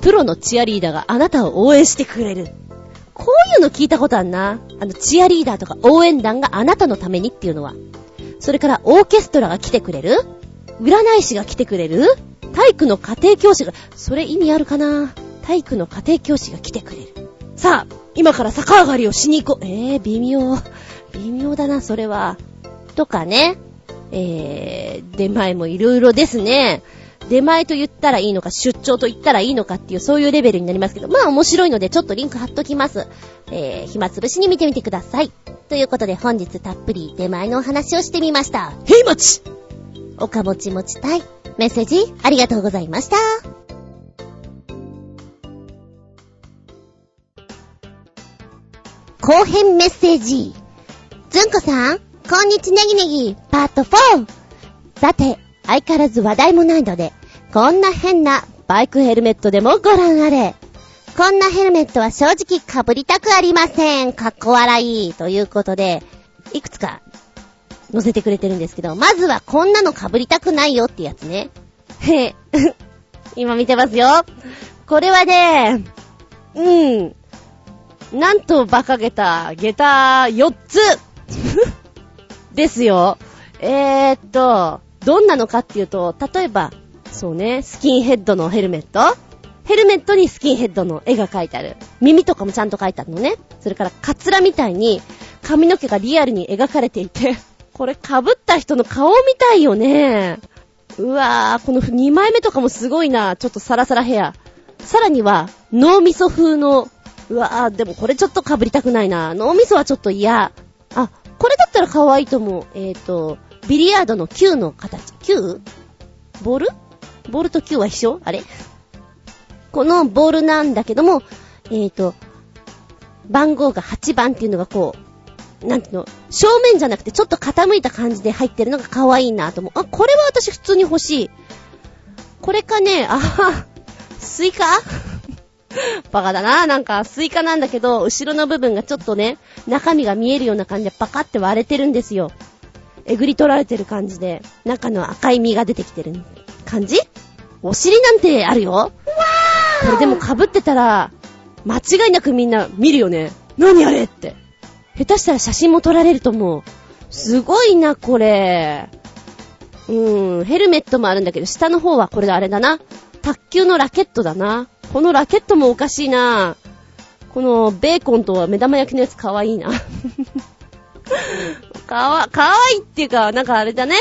プロのチアリーダーがあなたを応援してくれる。こういうの聞いたことあんな？あの、チアリーダーとか応援団があなたのためにっていうのは。それからオーケストラが来てくれる？占い師が来てくれる？体育の家庭教師が、それ意味あるかな？体育の家庭教師が来てくれる。さあ、今から逆上がりをしに行こう。えー、微妙。微妙だな、それは。とかね。えー、出前もいろいろですね。出前と言ったらいいのか、出張と言ったらいいのかっていう、そういうレベルになりますけど、まあ面白いので、ちょっとリンク貼っときます。えー、暇つぶしに見てみてください。ということで、本日たっぷり出前のお話をしてみました。へいもちおかもち持ちたい。メッセージ、ありがとうございました。後編メッセージ。ずんこさん、こんにちネギネギ、パート 4! さて、相変わらず話題もないので、こんな変なバイクヘルメットでもご覧あれ。こんなヘルメットは正直被りたくありません。かっこ笑い。ということで、いくつか載せてくれてるんですけど、まずはこんなの被りたくないよってやつね。へえ、今見てますよ。これはね、うん。なんと馬鹿げた、下駄4つ ですよ。えー、っと、どんなのかっていうと、例えば、そうね、スキンヘッドのヘルメットヘルメットにスキンヘッドの絵が描いてある。耳とかもちゃんと描いてあるのね。それから、カツラみたいに髪の毛がリアルに描かれていて、これ被った人の顔みたいよね。うわぁ、この2枚目とかもすごいな。ちょっとサラサラヘア。さらには、脳みそ風の、うわぁ、でもこれちょっと被りたくないな。脳みそはちょっと嫌。あ、これだったら可愛いと思う。えっ、ー、と、ビリヤードの球の形。球？ボール？ボールと球は一緒？あれ？このボールなんだけども、えっ、ー、と、番号が8番っていうのがこう、なんていうの、正面じゃなくてちょっと傾いた感じで入ってるのが可愛いなと思う。あ、これは私普通に欲しい。これかね、あは、スイカ？バカだな。なんか、スイカなんだけど、後ろの部分がちょっとね、中身が見えるような感じでパカって割れてるんですよ。えぐり取られてる感じで、中の赤い実が出てきてる感じ？お尻なんてあるよ？これでも被ってたら、間違いなくみんな見るよね。何あれって。下手したら写真も撮られると思う。すごいな、これ。うーん、ヘルメットもあるんだけど、下の方はこれだ、あれだな。卓球のラケットだな。このラケットもおかしいな。このベーコンと目玉焼きのやつかわいいな。かわ、かわいいっていうか、なんかあれだね。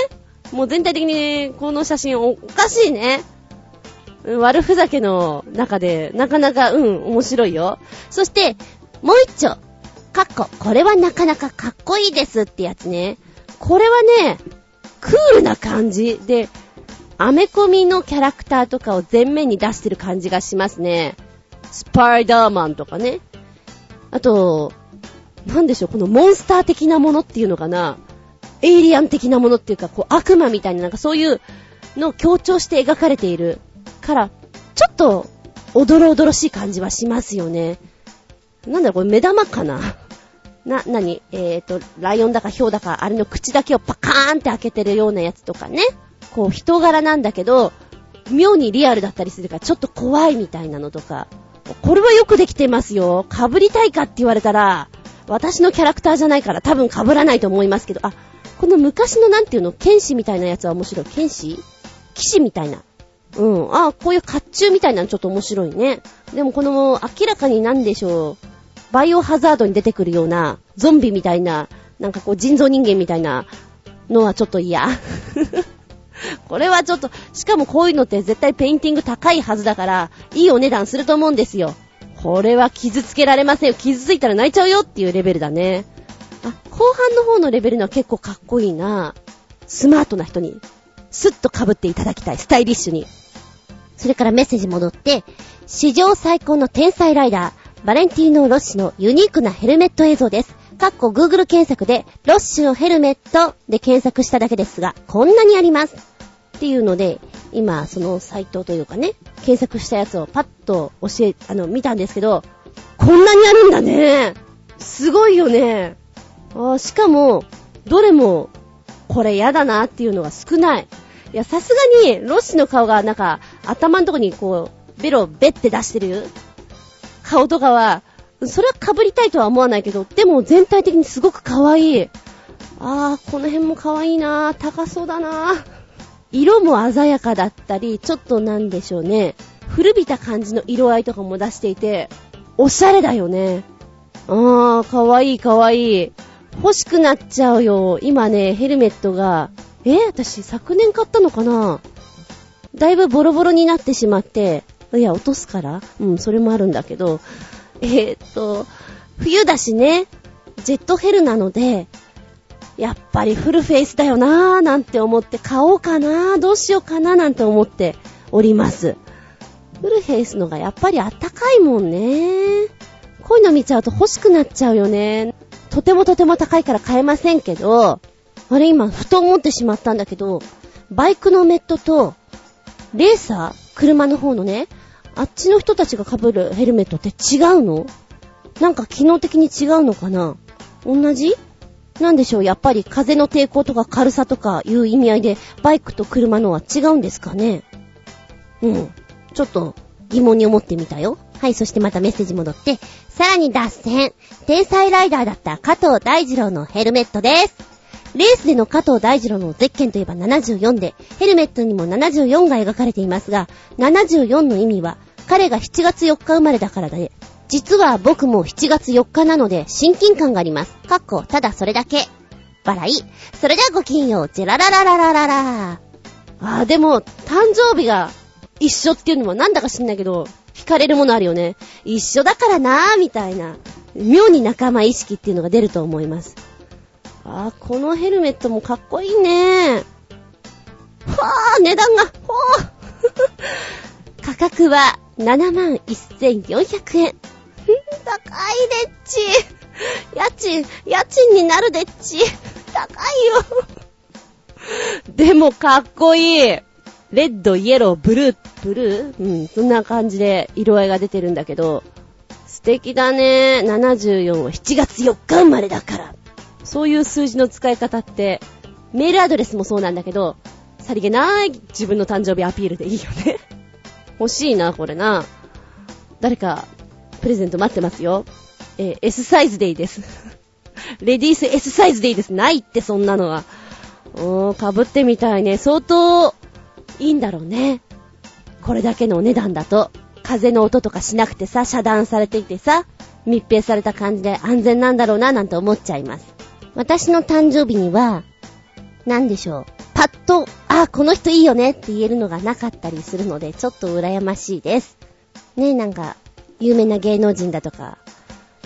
もう全体的にこの写真おかしいね。悪ふざけの中で、なかなか、うん、面白いよ。そして、もう一丁。かっこ、これはなかなかかっこいいですってやつね。これはね、クールな感じで、アメコミのキャラクターとかを前面に出してる感じがしますね。スパイダーマンとかね。あと、なんでしょう、このモンスター的なものっていうのかな。エイリアン的なものっていうか、こう悪魔みたいななんかそういうのを強調して描かれているから、ちょっと、おどろおどろしい感じはしますよね。なんだろ、これ目玉かな？な、なにえーと、ライオンだかヒョウだか、あれの口だけをパカーンって開けてるようなやつとかね。こう、人柄なんだけど、妙にリアルだったりするから、ちょっと怖いみたいなのとか。これはよくできてますよ。被りたいかって言われたら、私のキャラクターじゃないから多分被らないと思いますけど、あ、この昔のなんていうの、剣士みたいなやつは面白い。剣士？騎士みたいな。うん。あ、こういう甲冑みたいなのちょっと面白いね。でもこの、明らかになんでしょう。バイオハザードに出てくるような、ゾンビみたいな、なんかこう人造人間みたいなのはちょっと嫌。これはちょっと、しかもこういうのって絶対ペインティング高いはずだから、いいお値段すると思うんですよ。これは傷つけられませんよ。傷ついたら泣いちゃうよっていうレベルだね。あ、後半の方のレベルのは結構かっこいいな。スマートな人に、スッと被っていただきたい。スタイリッシュに。それからメッセージ戻って、史上最高の天才ライダー、バレンティーノ・ロッシュのユニークなヘルメット映像です。かっこ Google 検索で、ロッシュのヘルメットで検索しただけですが、こんなにあります。っていうので、今、そのサイトというかね、検索したやつをパッと教え、あの、見たんですけど、こんなにあるんだね。すごいよね。あしかも、どれも、これ嫌だなっていうのが少ない。いや、さすがに、ロッシの顔が、なんか、頭のとこにこう、ベロベって出してる顔とかは、それは被りたいとは思わないけど、でも全体的にすごく可愛い。あー、この辺も可愛いな高そうだな色も鮮やかだったり、ちょっとなんでしょうね。古びた感じの色合いとかも出していて、おしゃれだよね。あー、可愛い可愛いい。欲しくなっちゃうよ。今ね、ヘルメットが、え私昨年買ったのかな？だいぶボロボロになってしまって、いや、落とすからうん、それもあるんだけど、えー、っと、冬だしね、ジェットヘルなので、やっぱりフルフェイスだよなぁなんて思って買おうかなぁどうしようかななんて思っております。フルフェイスのがやっぱりあったかいもんね。こういうの見ちゃうと欲しくなっちゃうよね。とてもとても高いから買えませんけど、あれ今、ふと思ってしまったんだけど、バイクのメットと、レーサー車の方のね、あっちの人たちが被るヘルメットって違うの？なんか機能的に違うのかな？同じ？なんでしょう、やっぱり風の抵抗とか軽さとかいう意味合いで、バイクと車のは違うんですかね？うん。ちょっと疑問に思ってみたよ。はい、そしてまたメッセージ戻って、さらに脱線。天才ライダーだった加藤大二郎のヘルメットです。レースでの加藤大二郎のゼッケンといえば74で、ヘルメットにも74が描かれていますが、74の意味は、彼が7月4日生まれだからで、実は僕も7月4日なので親近感があります。かっこ、ただそれだけ。笑い。それではごきんよう、ジェラララララララ。あー、でも、誕生日が一緒っていうのもなんだか知んないけど、惹かれるものあるよね。一緒だからなー、みたいな。妙に仲間意識っていうのが出ると思います。あー、このヘルメットもかっこいいねー。はー、値段が、ほー。価格は71,400円。高いでっち。家賃、家賃になるでっち。高いよ。でもかっこいい。レッド、イエロー、ブルー、ブルー？うん、そんな感じで色合いが出てるんだけど、素敵だね。74は7月4日生まれだから。そういう数字の使い方って、メールアドレスもそうなんだけど、さりげない自分の誕生日アピールでいいよね。欲しいな、これな。誰かプレゼント待ってますよ。えー、S サイズでいいです。レディース S サイズでいいです。ないってそんなのは。おー、被ってみたいね。相当、いいんだろうね。これだけのお値段だと。風の音とかしなくてさ、遮断されていてさ、密閉された感じで安全なんだろうな、なんて思っちゃいます。私の誕生日には、なんでしょう。パッと、あ、この人いいよねって言えるのがなかったりするので、ちょっと羨ましいです。ねなんか、有名な芸能人だとか、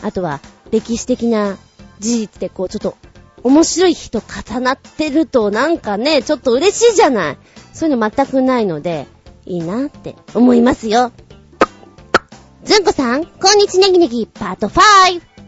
あとは歴史的な事実でこうちょっと面白い人重なってるとなんかね、ちょっと嬉しいじゃない。そういうの全くないので、いいなって思いますよ。ずんこさん、こんにちネギネギパート 5!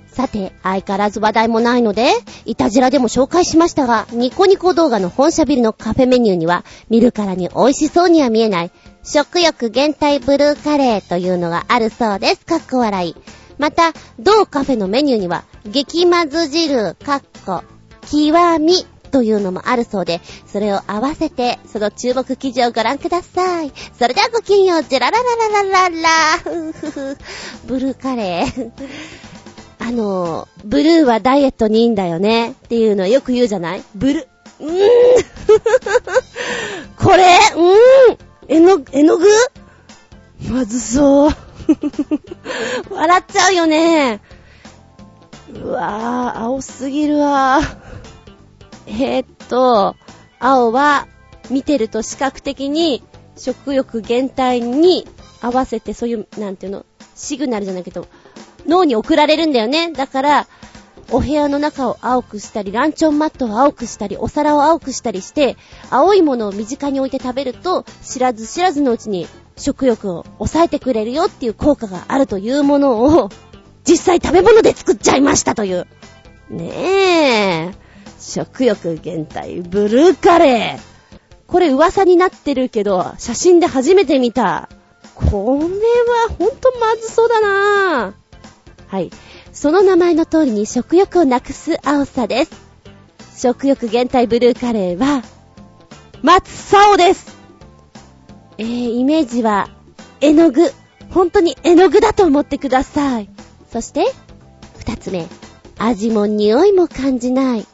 さて、相変わらず話題もないので、いたじらでも紹介しましたが、ニコニコ動画の本社ビルのカフェメニューには、見るからに美味しそうには見えない、食欲限定ブルーカレーというのがあるそうです。かっこ笑い。また、同カフェのメニューには、激まず汁、かっこ、極みというのもあるそうで、それを合わせて、その注目記事をご覧ください。それではごきんよう、ジェラララララララふふふ、ブルーカレー。あの、ブルーはダイエットにいいんだよねっていうのはよく言うじゃない？ブル、うーん これ？うーん絵の、絵の具？まずそう。笑っちゃうよね。うわぁ、青すぎるわえー、っと、青は見てると視覚的に食欲減退に合わせてそういう、なんていうの、シグナルじゃないけど、脳に送られるんだよね。だから、お部屋の中を青くしたり、ランチョンマットを青くしたり、お皿を青くしたりして、青いものを身近に置いて食べると、知らず知らずのうちに食欲を抑えてくれるよっていう効果があるというものを、実際食べ物で作っちゃいましたという。ねえ。食欲減退、ブルーカレー。これ噂になってるけど、写真で初めて見た。これはほんとまずそうだなぁはい。その名前の通りに食欲をなくす青さです。食欲減退ブルーカレーは、松竿です。えー、イメージは、絵の具。本当に絵の具だと思ってください。そして、二つ目。味も匂いも感じない。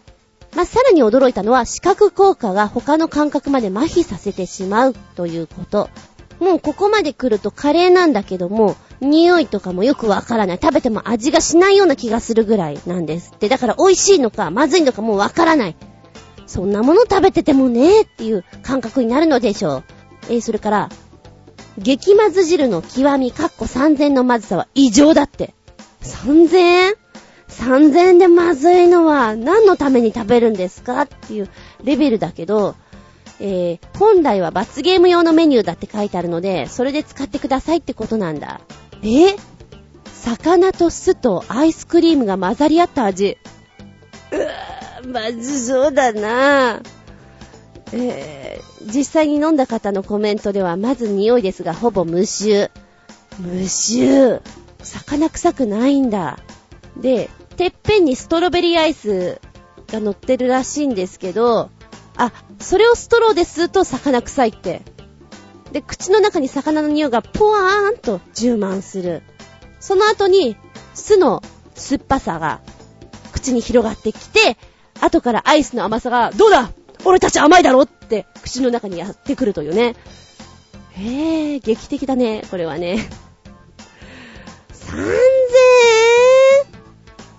まあ、さらに驚いたのは視覚効果が他の感覚まで麻痺させてしまうということ。もうここまで来るとカレーなんだけども、匂いとかもよくわからない。食べても味がしないような気がするぐらいなんですって。だから美味しいのかまずいのかもうわからない。そんなもの食べててもねっていう感覚になるのでしょう。えー、それから、激まず汁の極み、かっこ3000のまずさは異常だって。3000 3000でまずいのは何のために食べるんですかっていうレベルだけど、えー、本来は罰ゲーム用のメニューだって書いてあるので、それで使ってくださいってことなんだ。え？魚と酢とアイスクリームが混ざり合った味。うー、まずそうだなぁ。えー、実際に飲んだ方のコメントでは、まず匂いですが、ほぼ無臭。無臭。魚臭くないんだ。で、てっぺんにストロベリーアイスが乗ってるらしいんですけど、あ、それをストローで吸うと魚臭いって。で、口の中に魚の匂いがポワーンと充満する。その後に、酢の酸っぱさが口に広がってきて、後からアイスの甘さが、どうだ？俺たち甘いだろって口の中にやってくるというね。へぇ、劇的だね、これはね。3000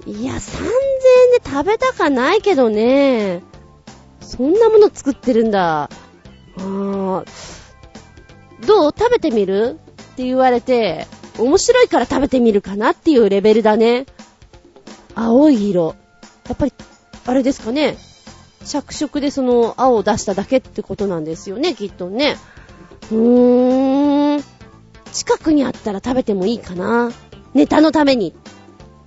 円いや、3000円で食べたかないけどね。そんなもの作ってるんだ。あーどう？食べてみる？って言われて、面白いから食べてみるかなっていうレベルだね。青い色。やっぱり、あれですかね。着色でその青を出しただけってことなんですよね、きっとね。うーん。近くにあったら食べてもいいかな。ネタのために。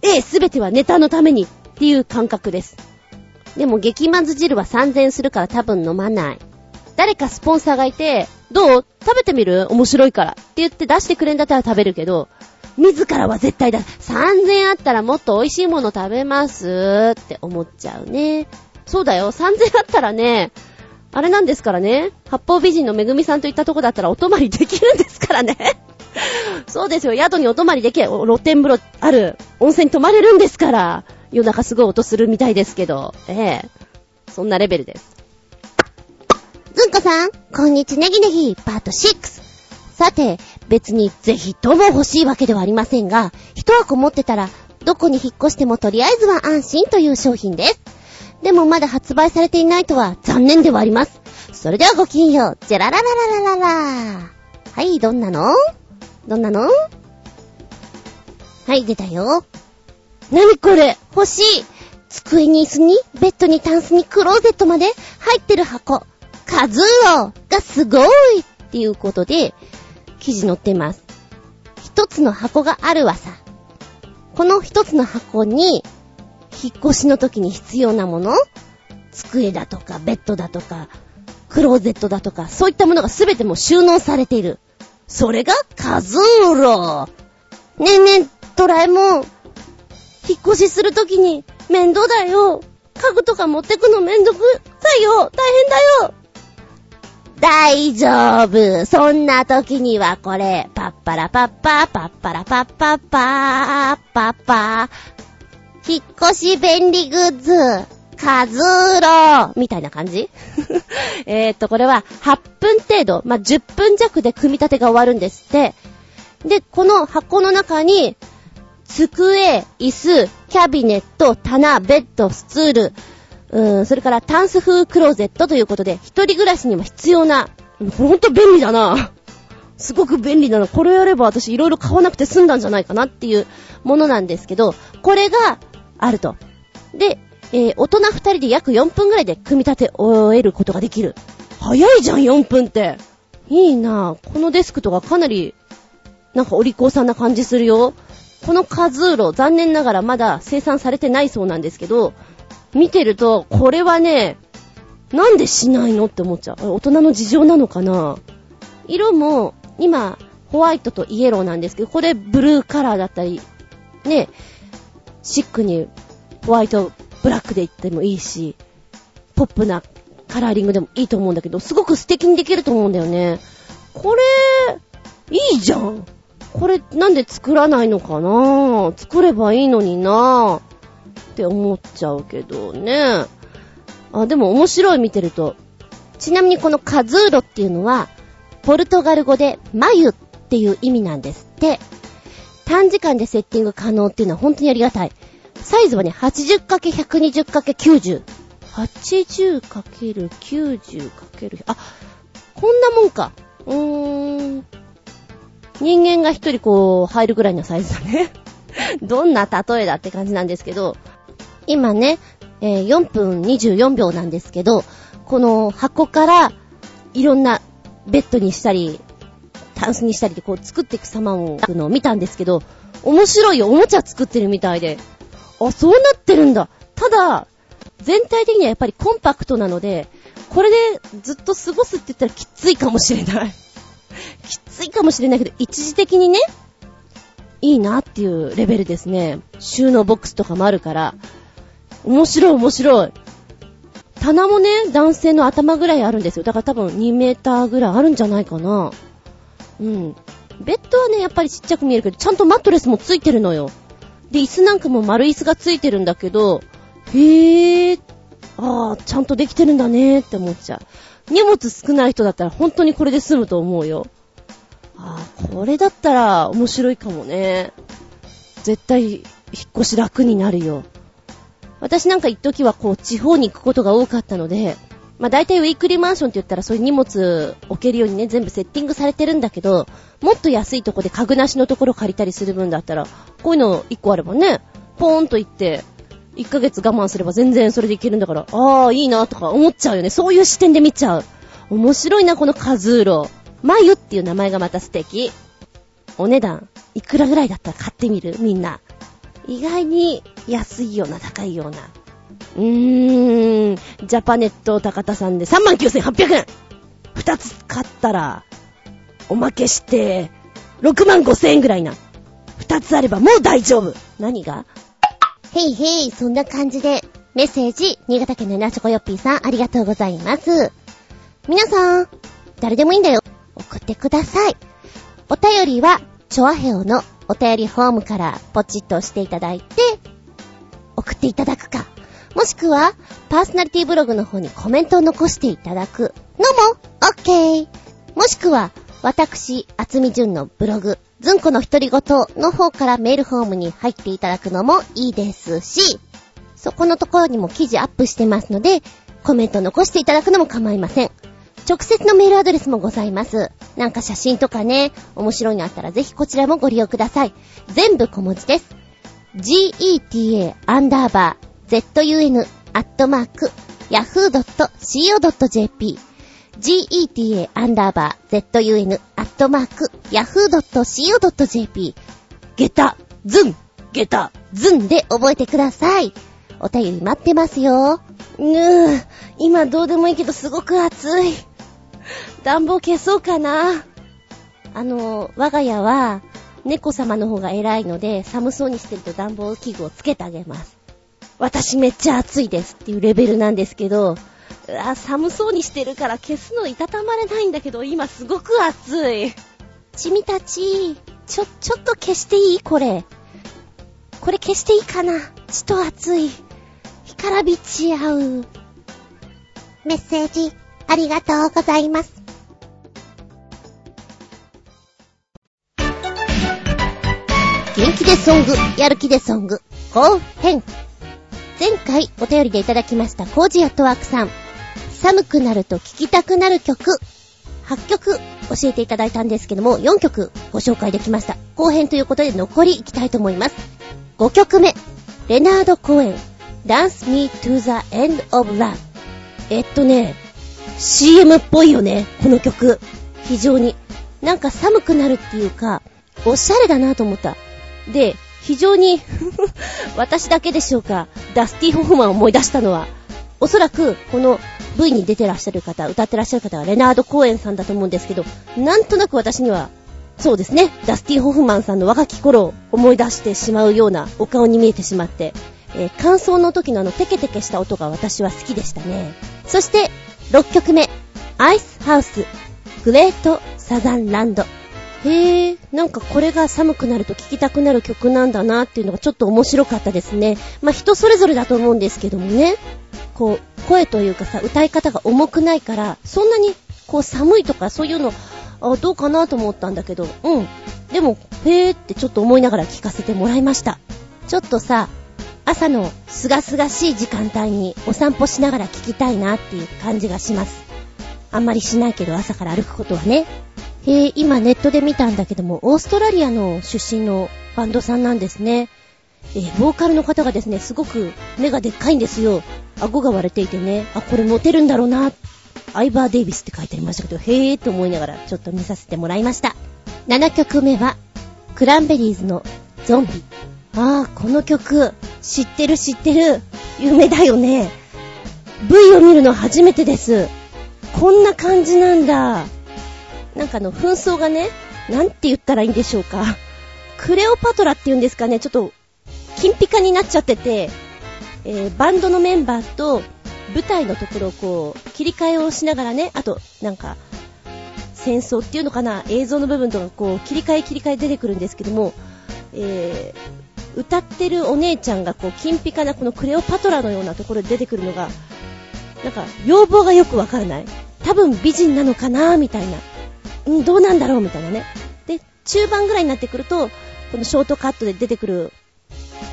ええ、すべてはネタのためにっていう感覚です。でも激まず汁は3000するから多分飲まない。誰かスポンサーがいて、どう？食べてみる？面白いから。って言って出してくれんだったら食べるけど、自らは絶対だ。3000あったらもっと美味しいもの食べます。って思っちゃうね。そうだよ、3000あったらね、あれなんですからね、八方美人のめぐみさんといったとこだったらお泊まりできるんですからね。そうですよ、宿にお泊まりできる、露天風呂ある、温泉に泊まれるんですから、夜中すごい音するみたいですけど、ええ。そんなレベルです。ずんこさん、こんにちネギネギ、パート6。さて、別にぜひとも欲しいわけではありませんが、一箱持ってたら、どこに引っ越してもとりあえずは安心という商品です。でもまだ発売されていないとは残念ではあります。それではごきげんよう。じゃららららららら。はい、どんなの？どんなの？はい、出たよ。なにこれ？欲しい机に椅子に、ベッドにタンスにクローゼットまで入ってる箱。カズーロがすごいっていうことで、記事載ってます。一つの箱があるわさ。この一つの箱に、引っ越しの時に必要なもの机だとか、ベッドだとか、クローゼットだとか、そういったものがすべても収納されている。それがカズーロねえねえ、ドラえもん。引っ越しするときに面倒だよ。家具とか持ってくのめんどくさいよ。大変だよ。大丈夫。そんな時にはこれ、パッパラパッパ、パッパラパッパッパー、パッパ。ー、引っ越し便利グッズ、カズーローみたいな感じ？えっと、これは8分程度、まあ、10分弱で組み立てが終わるんですって。で、この箱の中に、机、椅子、キャビネット、棚、ベッド、スツール、うん、それからタンス風クローゼットということで、一人暮らしにも必要な、ほんと便利だな。すごく便利なの。これやれば私いろいろ買わなくて済んだんじゃないかなっていうものなんですけど、これがあると。で、えー、大人2人で約4分ぐらいで組み立て終えることができる。早いじゃん、4分って。いいな。このデスクとかかなり、なんかお利口さんな感じするよ。このカズーロ、残念ながらまだ生産されてないそうなんですけど、見てると、これはね、なんでしないのって思っちゃう。大人の事情なのかな色も、今、ホワイトとイエローなんですけど、これブルーカラーだったり、ね、シックにホワイト、ブラックでいってもいいし、ポップなカラーリングでもいいと思うんだけど、すごく素敵にできると思うんだよね。これ、いいじゃん。これなんで作らないのかな作ればいいのになって思っちゃうけどね。あ、でも面白い見てると。ちなみにこのカズーロっていうのは、ポルトガル語で眉っていう意味なんですって。短時間でセッティング可能っていうのは本当にありがたい。サイズはね、80×120×90。80×90×100 あ、こんなもんか。うーん。人間が一人こう、入るぐらいのサイズだね。どんな例えだって感じなんですけど、今ね、えー、4分24秒なんですけど、この箱からいろんなベッドにしたり、タンスにしたりでこう作っていく様をのを見たんですけど、面白い、おもちゃ作ってるみたいで。あ、そうなってるんだ。ただ、全体的にはやっぱりコンパクトなので、これでずっと過ごすって言ったらきついかもしれない。きついかもしれないけど、一時的にね、いいなっていうレベルですね。収納ボックスとかもあるから、面白い面白い。棚もね、男性の頭ぐらいあるんですよ。だから多分2メーターぐらいあるんじゃないかな。うん。ベッドはね、やっぱりちっちゃく見えるけど、ちゃんとマットレスもついてるのよ。で、椅子なんかも丸椅子がついてるんだけど、へぇー、あー、ちゃんとできてるんだねーって思っちゃう。荷物少ない人だったら本当にこれで済むと思うよ。あー、これだったら面白いかもね。絶対、引っ越し楽になるよ。私なんか一時はこう、地方に行くことが多かったので、まあ大体ウィークリーマンションって言ったらそういう荷物置けるようにね、全部セッティングされてるんだけど、もっと安いとこで家具なしのところ借りたりする分だったら、こういうの一個あればね、ポーンと行って、1ヶ月我慢すれば全然それでいけるんだから、ああ、いいなとか思っちゃうよね。そういう視点で見ちゃう。面白いな、このカズーロ。マユっていう名前がまた素敵。お値段、いくらぐらいだったら買ってみる？みんな。意外に安いような、高いような。うーん、ジャパネット高田さんで39,800円二つ買ったら、おまけして、6万5千円ぐらいな。二つあればもう大丈夫。何が？へいへい、そんな感じで、メッセージ、新潟県のナチョコヨッピーさん、ありがとうございます。皆さん、誰でもいいんだよ。送ってください。お便りは、チョアヘオのお便りフォームからポチッと押していただいて、送っていただくか。もしくは、パーソナリティブログの方にコメントを残していただくのも、オッケー。もしくは、私、厚み純のブログ、ずんこの独り言の方からメールフォームに入っていただくのもいいですし、そこのところにも記事アップしてますので、コメント残していただくのも構いません。直接のメールアドレスもございます。なんか写真とかね、面白いのあったらぜひこちらもご利用ください。全部小文字です。geta アンダーバー zun アットマーク yahoo.co.jp geta アンダーバー zun アットマーク yahoo.co.jp ゲタ、ズン、ゲタ、ズンで覚えてください。お便り待ってますよ。うー、今どうでもいいけどすごく暑い。暖房消そうかな。あの、我が家は、猫様の方が偉いので、寒そうにしてると暖房器具をつけてあげます。私めっちゃ暑いですっていうレベルなんですけど、うわ、寒そうにしてるから消すのいたたまれないんだけど、今すごく暑い。ちみたち、ちょ、ちょっと消していい？これ。これ消していいかな？ちと暑い。干からびち合う。メッセージ、ありがとうございます。元気でソング、やる気でソング、後編。前回お便りでいただきましたコージアットワークさん。寒くなると聴きたくなる曲、8曲教えていただいたんですけども、4曲ご紹介できました。後編ということで残りいきたいと思います。5曲目、レナード公演、Dance Me to the End of Love。えっとね、CM っぽいよね、この曲。非常に。なんか寒くなるっていうか、おしゃれだなと思った。で、非常に 私だけでしょうか、ダスティ・ホフマンを思い出したのは、おそらく、この V に出てらっしゃる方、歌ってらっしゃる方はレナード・コーエンさんだと思うんですけど、なんとなく私には、そうですね、ダスティ・ホフマンさんの若き頃を思い出してしまうようなお顔に見えてしまって、えー、乾燥の時のあのテケテケした音が私は好きでしたね。そして、6曲目、アイスハウス、グレートサザンランド。へえ、なんかこれが寒くなると聴きたくなる曲なんだなっていうのがちょっと面白かったですね。まあ人それぞれだと思うんですけどもね。こう、声というかさ、歌い方が重くないから、そんなにこう寒いとかそういうの、あ、どうかなと思ったんだけど、うん。でも、へーってちょっと思いながら聴かせてもらいました。ちょっとさ、朝のすがすがしい時間帯にお散歩しながら聴きたいなっていう感じがします。あんまりしないけど朝から歩くことはね。へえ、今ネットで見たんだけども、オーストラリアの出身のバンドさんなんですね。えー、ボーカルの方がですね、すごく目がでっかいんですよ。顎が割れていてね、あ、これモテるんだろうな。アイバー・デイビスって書いてありましたけど、へーって思いながらちょっと見させてもらいました。7曲目は、クランベリーズのゾンビ。ああ、この曲、知ってる知ってる。有名だよね。V を見るの初めてです。こんな感じなんだ。なんかあの、紛争がね、なんて言ったらいいんでしょうか。クレオパトラって言うんですかね、ちょっと、金ピカになっちゃってて、えー、バンドのメンバーと舞台のところをこう、切り替えをしながらね、あと、なんか、戦争っていうのかな、映像の部分とかこう、切り替え切り替え出てくるんですけども、えー、歌ってるお姉ちゃんがこう、金ピカなこのクレオパトラのようなところで出てくるのが、なんか、要望がよくわからない。多分美人なのかなみたいな。うん、どうなんだろうみたいなね。で、中盤ぐらいになってくると、このショートカットで出てくる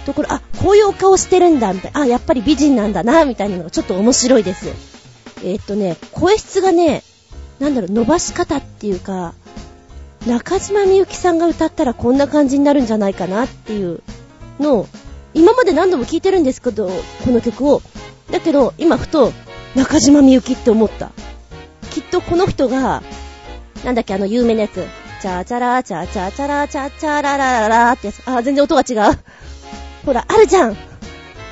ところ、あ、こういうお顔してるんだ、みたいな。あ、やっぱり美人なんだな、みたいなのがちょっと面白いです。えー、っとね、声質がね、なんだろう、伸ばし方っていうか、中島みゆきさんが歌ったらこんな感じになるんじゃないかなっていうの、今まで何度も聴いてるんですけど、この曲を。だけど、今ふと、中島みゆきって思った。きっとこの人が、なんだっけ、あの有名なやつ。チャチャラチャチャチャラチャチャララララってやつ。あ、全然音が違う。ほら、あるじゃん。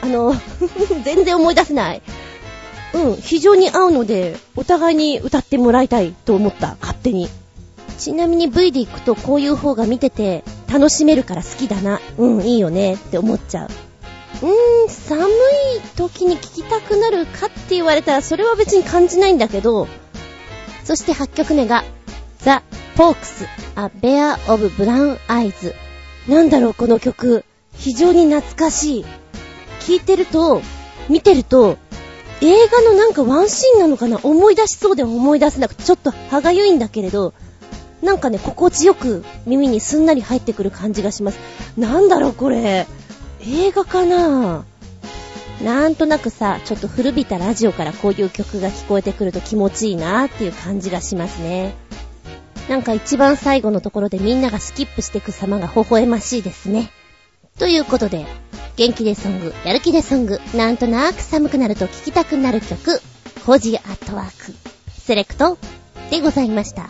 あの、全然思い出せない。うん、非常に合うので、お互いに歌ってもらいたいと思った、勝手に。ちなみに V で行くとこういう方が見てて楽しめるから好きだな。うん、いいよねって思っちゃう。うーん、寒い時に聴きたくなるかって言われたらそれは別に感じないんだけど、そして8曲目が、ザ・ポークス、A Bear of Brown Eyes。なんだろう、この曲。非常に懐かしい。聴いてると、見てると、映画のなんかワンシーンなのかな？思い出しそうで思い出せなくて、ちょっと歯がゆいんだけれど、なんかね、心地よく耳にすんなり入ってくる感じがします。なんだろうこれ。映画かななんとなくさ、ちょっと古びたラジオからこういう曲が聞こえてくると気持ちいいなっていう感じがしますね。なんか一番最後のところでみんながスキップしていく様が微笑ましいですね。ということで、元気でソング、やる気でソング、なんとなく寒くなると聴きたくなる曲、コジアットワーク、セレクトでございました。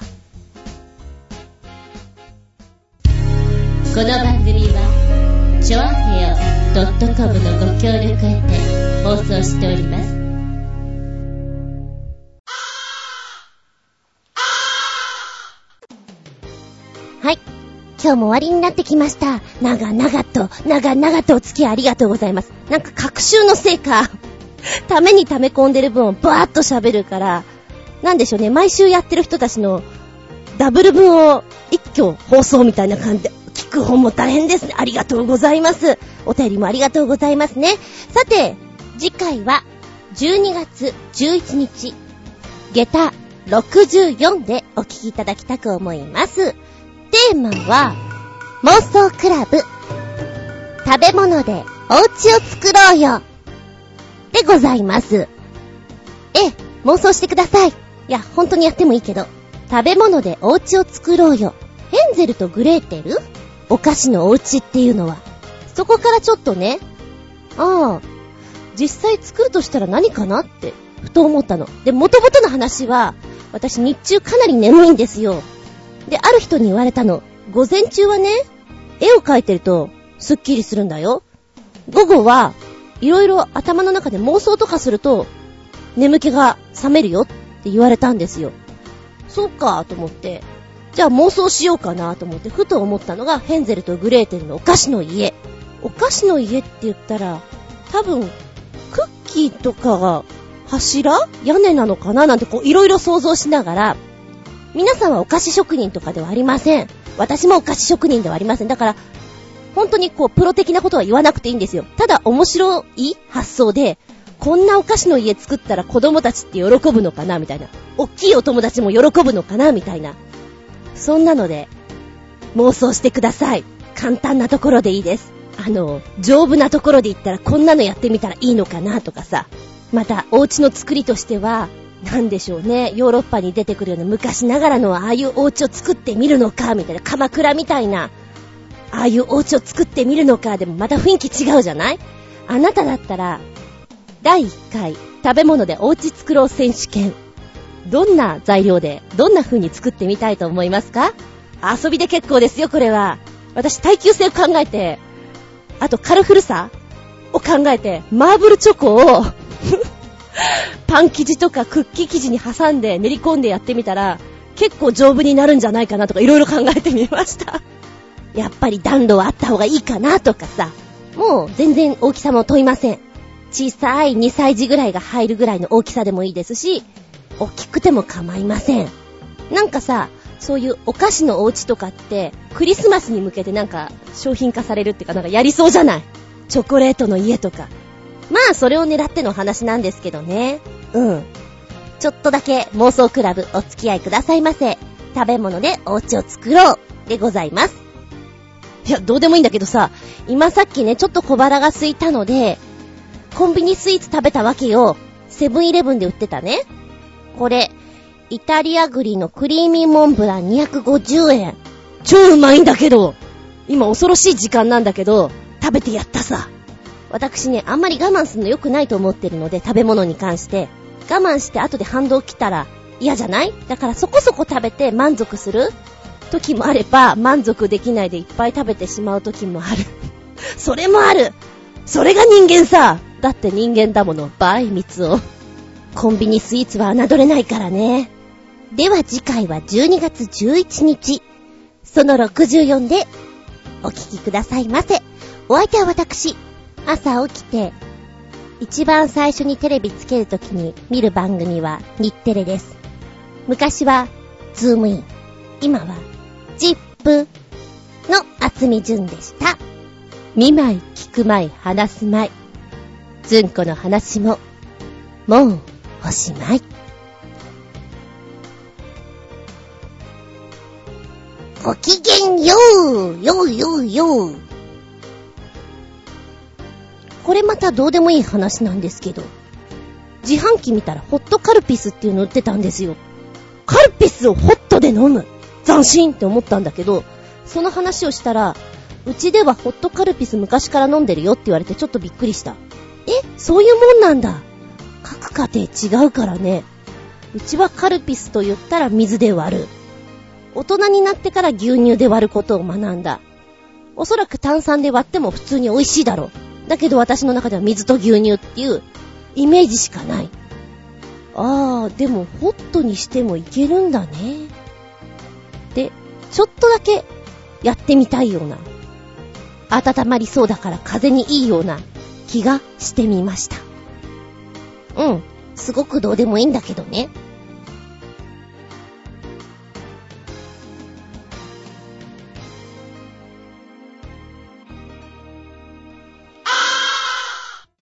この番組は、ちょあへよ .com のご協力へて放送しております。はい。今日も終わりになってきました。長々と、長々とお付き合いありがとうございます。なんか、各週のせいか、ために溜め込んでる分をバーッと喋るから、なんでしょうね、毎週やってる人たちのダブル分を一挙放送みたいな感じで聞く方も大変ですね。ありがとうございます。お便りもありがとうございますね。さて、次回は12月11日、下駄64でお聞きいただきたく思います。テーマは、妄想クラブ、食べ物でお家を作ろうよ、でございます。ええ、妄想してください。いや、本当にやってもいいけど、食べ物でお家を作ろうよ。ヘンゼルとグレーテル？お菓子のお家っていうのは。そこからちょっとね、ああ、実際作るとしたら何かなって、ふと思ったの。で、元々の話は、私日中かなり眠いんですよ。で、ある人に言われたの。午前中はね、絵を描いてると、スッキリするんだよ。午後は、いろいろ頭の中で妄想とかすると、眠気が覚めるよって言われたんですよ。そうかと思って、じゃあ妄想しようかなと思って、ふと思ったのが、ヘンゼルとグレーテルのお菓子の家。お菓子の家って言ったら、多分、クッキーとかが柱屋根なのかななんてこういろいろ想像しながら、皆さんはお菓子職人とかではありません。私もお菓子職人ではありません。だから、本当にこう、プロ的なことは言わなくていいんですよ。ただ面白い発想で、こんなお菓子の家作ったら子供たちって喜ぶのかなみたいな。おっきいお友達も喜ぶのかなみたいな。そんなので、妄想してください。簡単なところでいいです。あの、丈夫なところで言ったらこんなのやってみたらいいのかなとかさ。また、お家の作りとしては、なんでしょうね。ヨーロッパに出てくるような昔ながらのああいうお家を作ってみるのか、みたいな。鎌倉みたいな、ああいうお家を作ってみるのか、でもまた雰囲気違うじゃない？あなただったら、第1回、食べ物でお家作ろう選手権。どんな材料で、どんな風に作ってみたいと思いますか？遊びで結構ですよ、これは。私、耐久性を考えて、あとカルフルさを考えて、マーブルチョコを、パン生地とかクッキー生地に挟んで練り込んでやってみたら、結構丈夫になるんじゃないかなとかいろいろ考えてみました。やっぱり暖炉はあった方がいいかなとかさ。もう全然大きさも問いません。小さい2歳児ぐらいが入るぐらいの大きさでもいいですし、大きくても構いません。なんかさ、そういうお菓子のお家とかって、クリスマスに向けてなんか商品化されるっていうかなんかやりそうじゃない？チョコレートの家とか。まあ、それを狙っての話なんですけどね。うん。ちょっとだけ妄想クラブお付き合いくださいませ。食べ物でお家を作ろうでございます。いや、どうでもいいんだけどさ、今さっきね、ちょっと小腹が空いたので、コンビニスイーツ食べたわけよ。セブンイレブンで売ってたね。これ、イタリア栗のクリーミーモンブラン250円。超うまいんだけど今恐ろしい時間なんだけど、食べてやったさ。私ね、あんまり我慢するの良くないと思ってるので、食べ物に関して。我慢して後で反動来たら嫌じゃない？だからそこそこ食べて満足する？時もあれば、満足できないでいっぱい食べてしまう時もある。それもあるそれが人間さだって人間だもの、バイミツを。コンビニスイーツは侮れないからね。では次回は12月11日、その64でお聞きくださいませ。お相手は私、朝起きて、一番最初にテレビつけるときに見る番組は日テレです。昔は、ズームイン。今は、 ZIPの厚み順でした。見舞い、聞く舞い、話す舞い。ずんこの話も、もう、おしまい。ごきげんようようようようこれまたどうでもいい話なんですけど、自販機見たらホットカルピスっていうの売ってたんですよ。カルピスをホットで飲む斬新って思ったんだけど、その話をしたら、うちではホットカルピス昔から飲んでるよって言われてちょっとびっくりした。え、そういうもんなんだ。各家庭違うからね。うちはカルピスと言ったら水で割る。大人になってから牛乳で割ることを学んだ。おそらく炭酸で割っても普通に美味しいだろう。だけど私の中では水と牛乳っていうイメージしかない。あー、でもホットにしてもいけるんだね。で、ちょっとだけやってみたいような。温まりそうだから風にいいような気がしてみました。うん。すごくどうでもいいんだけどね。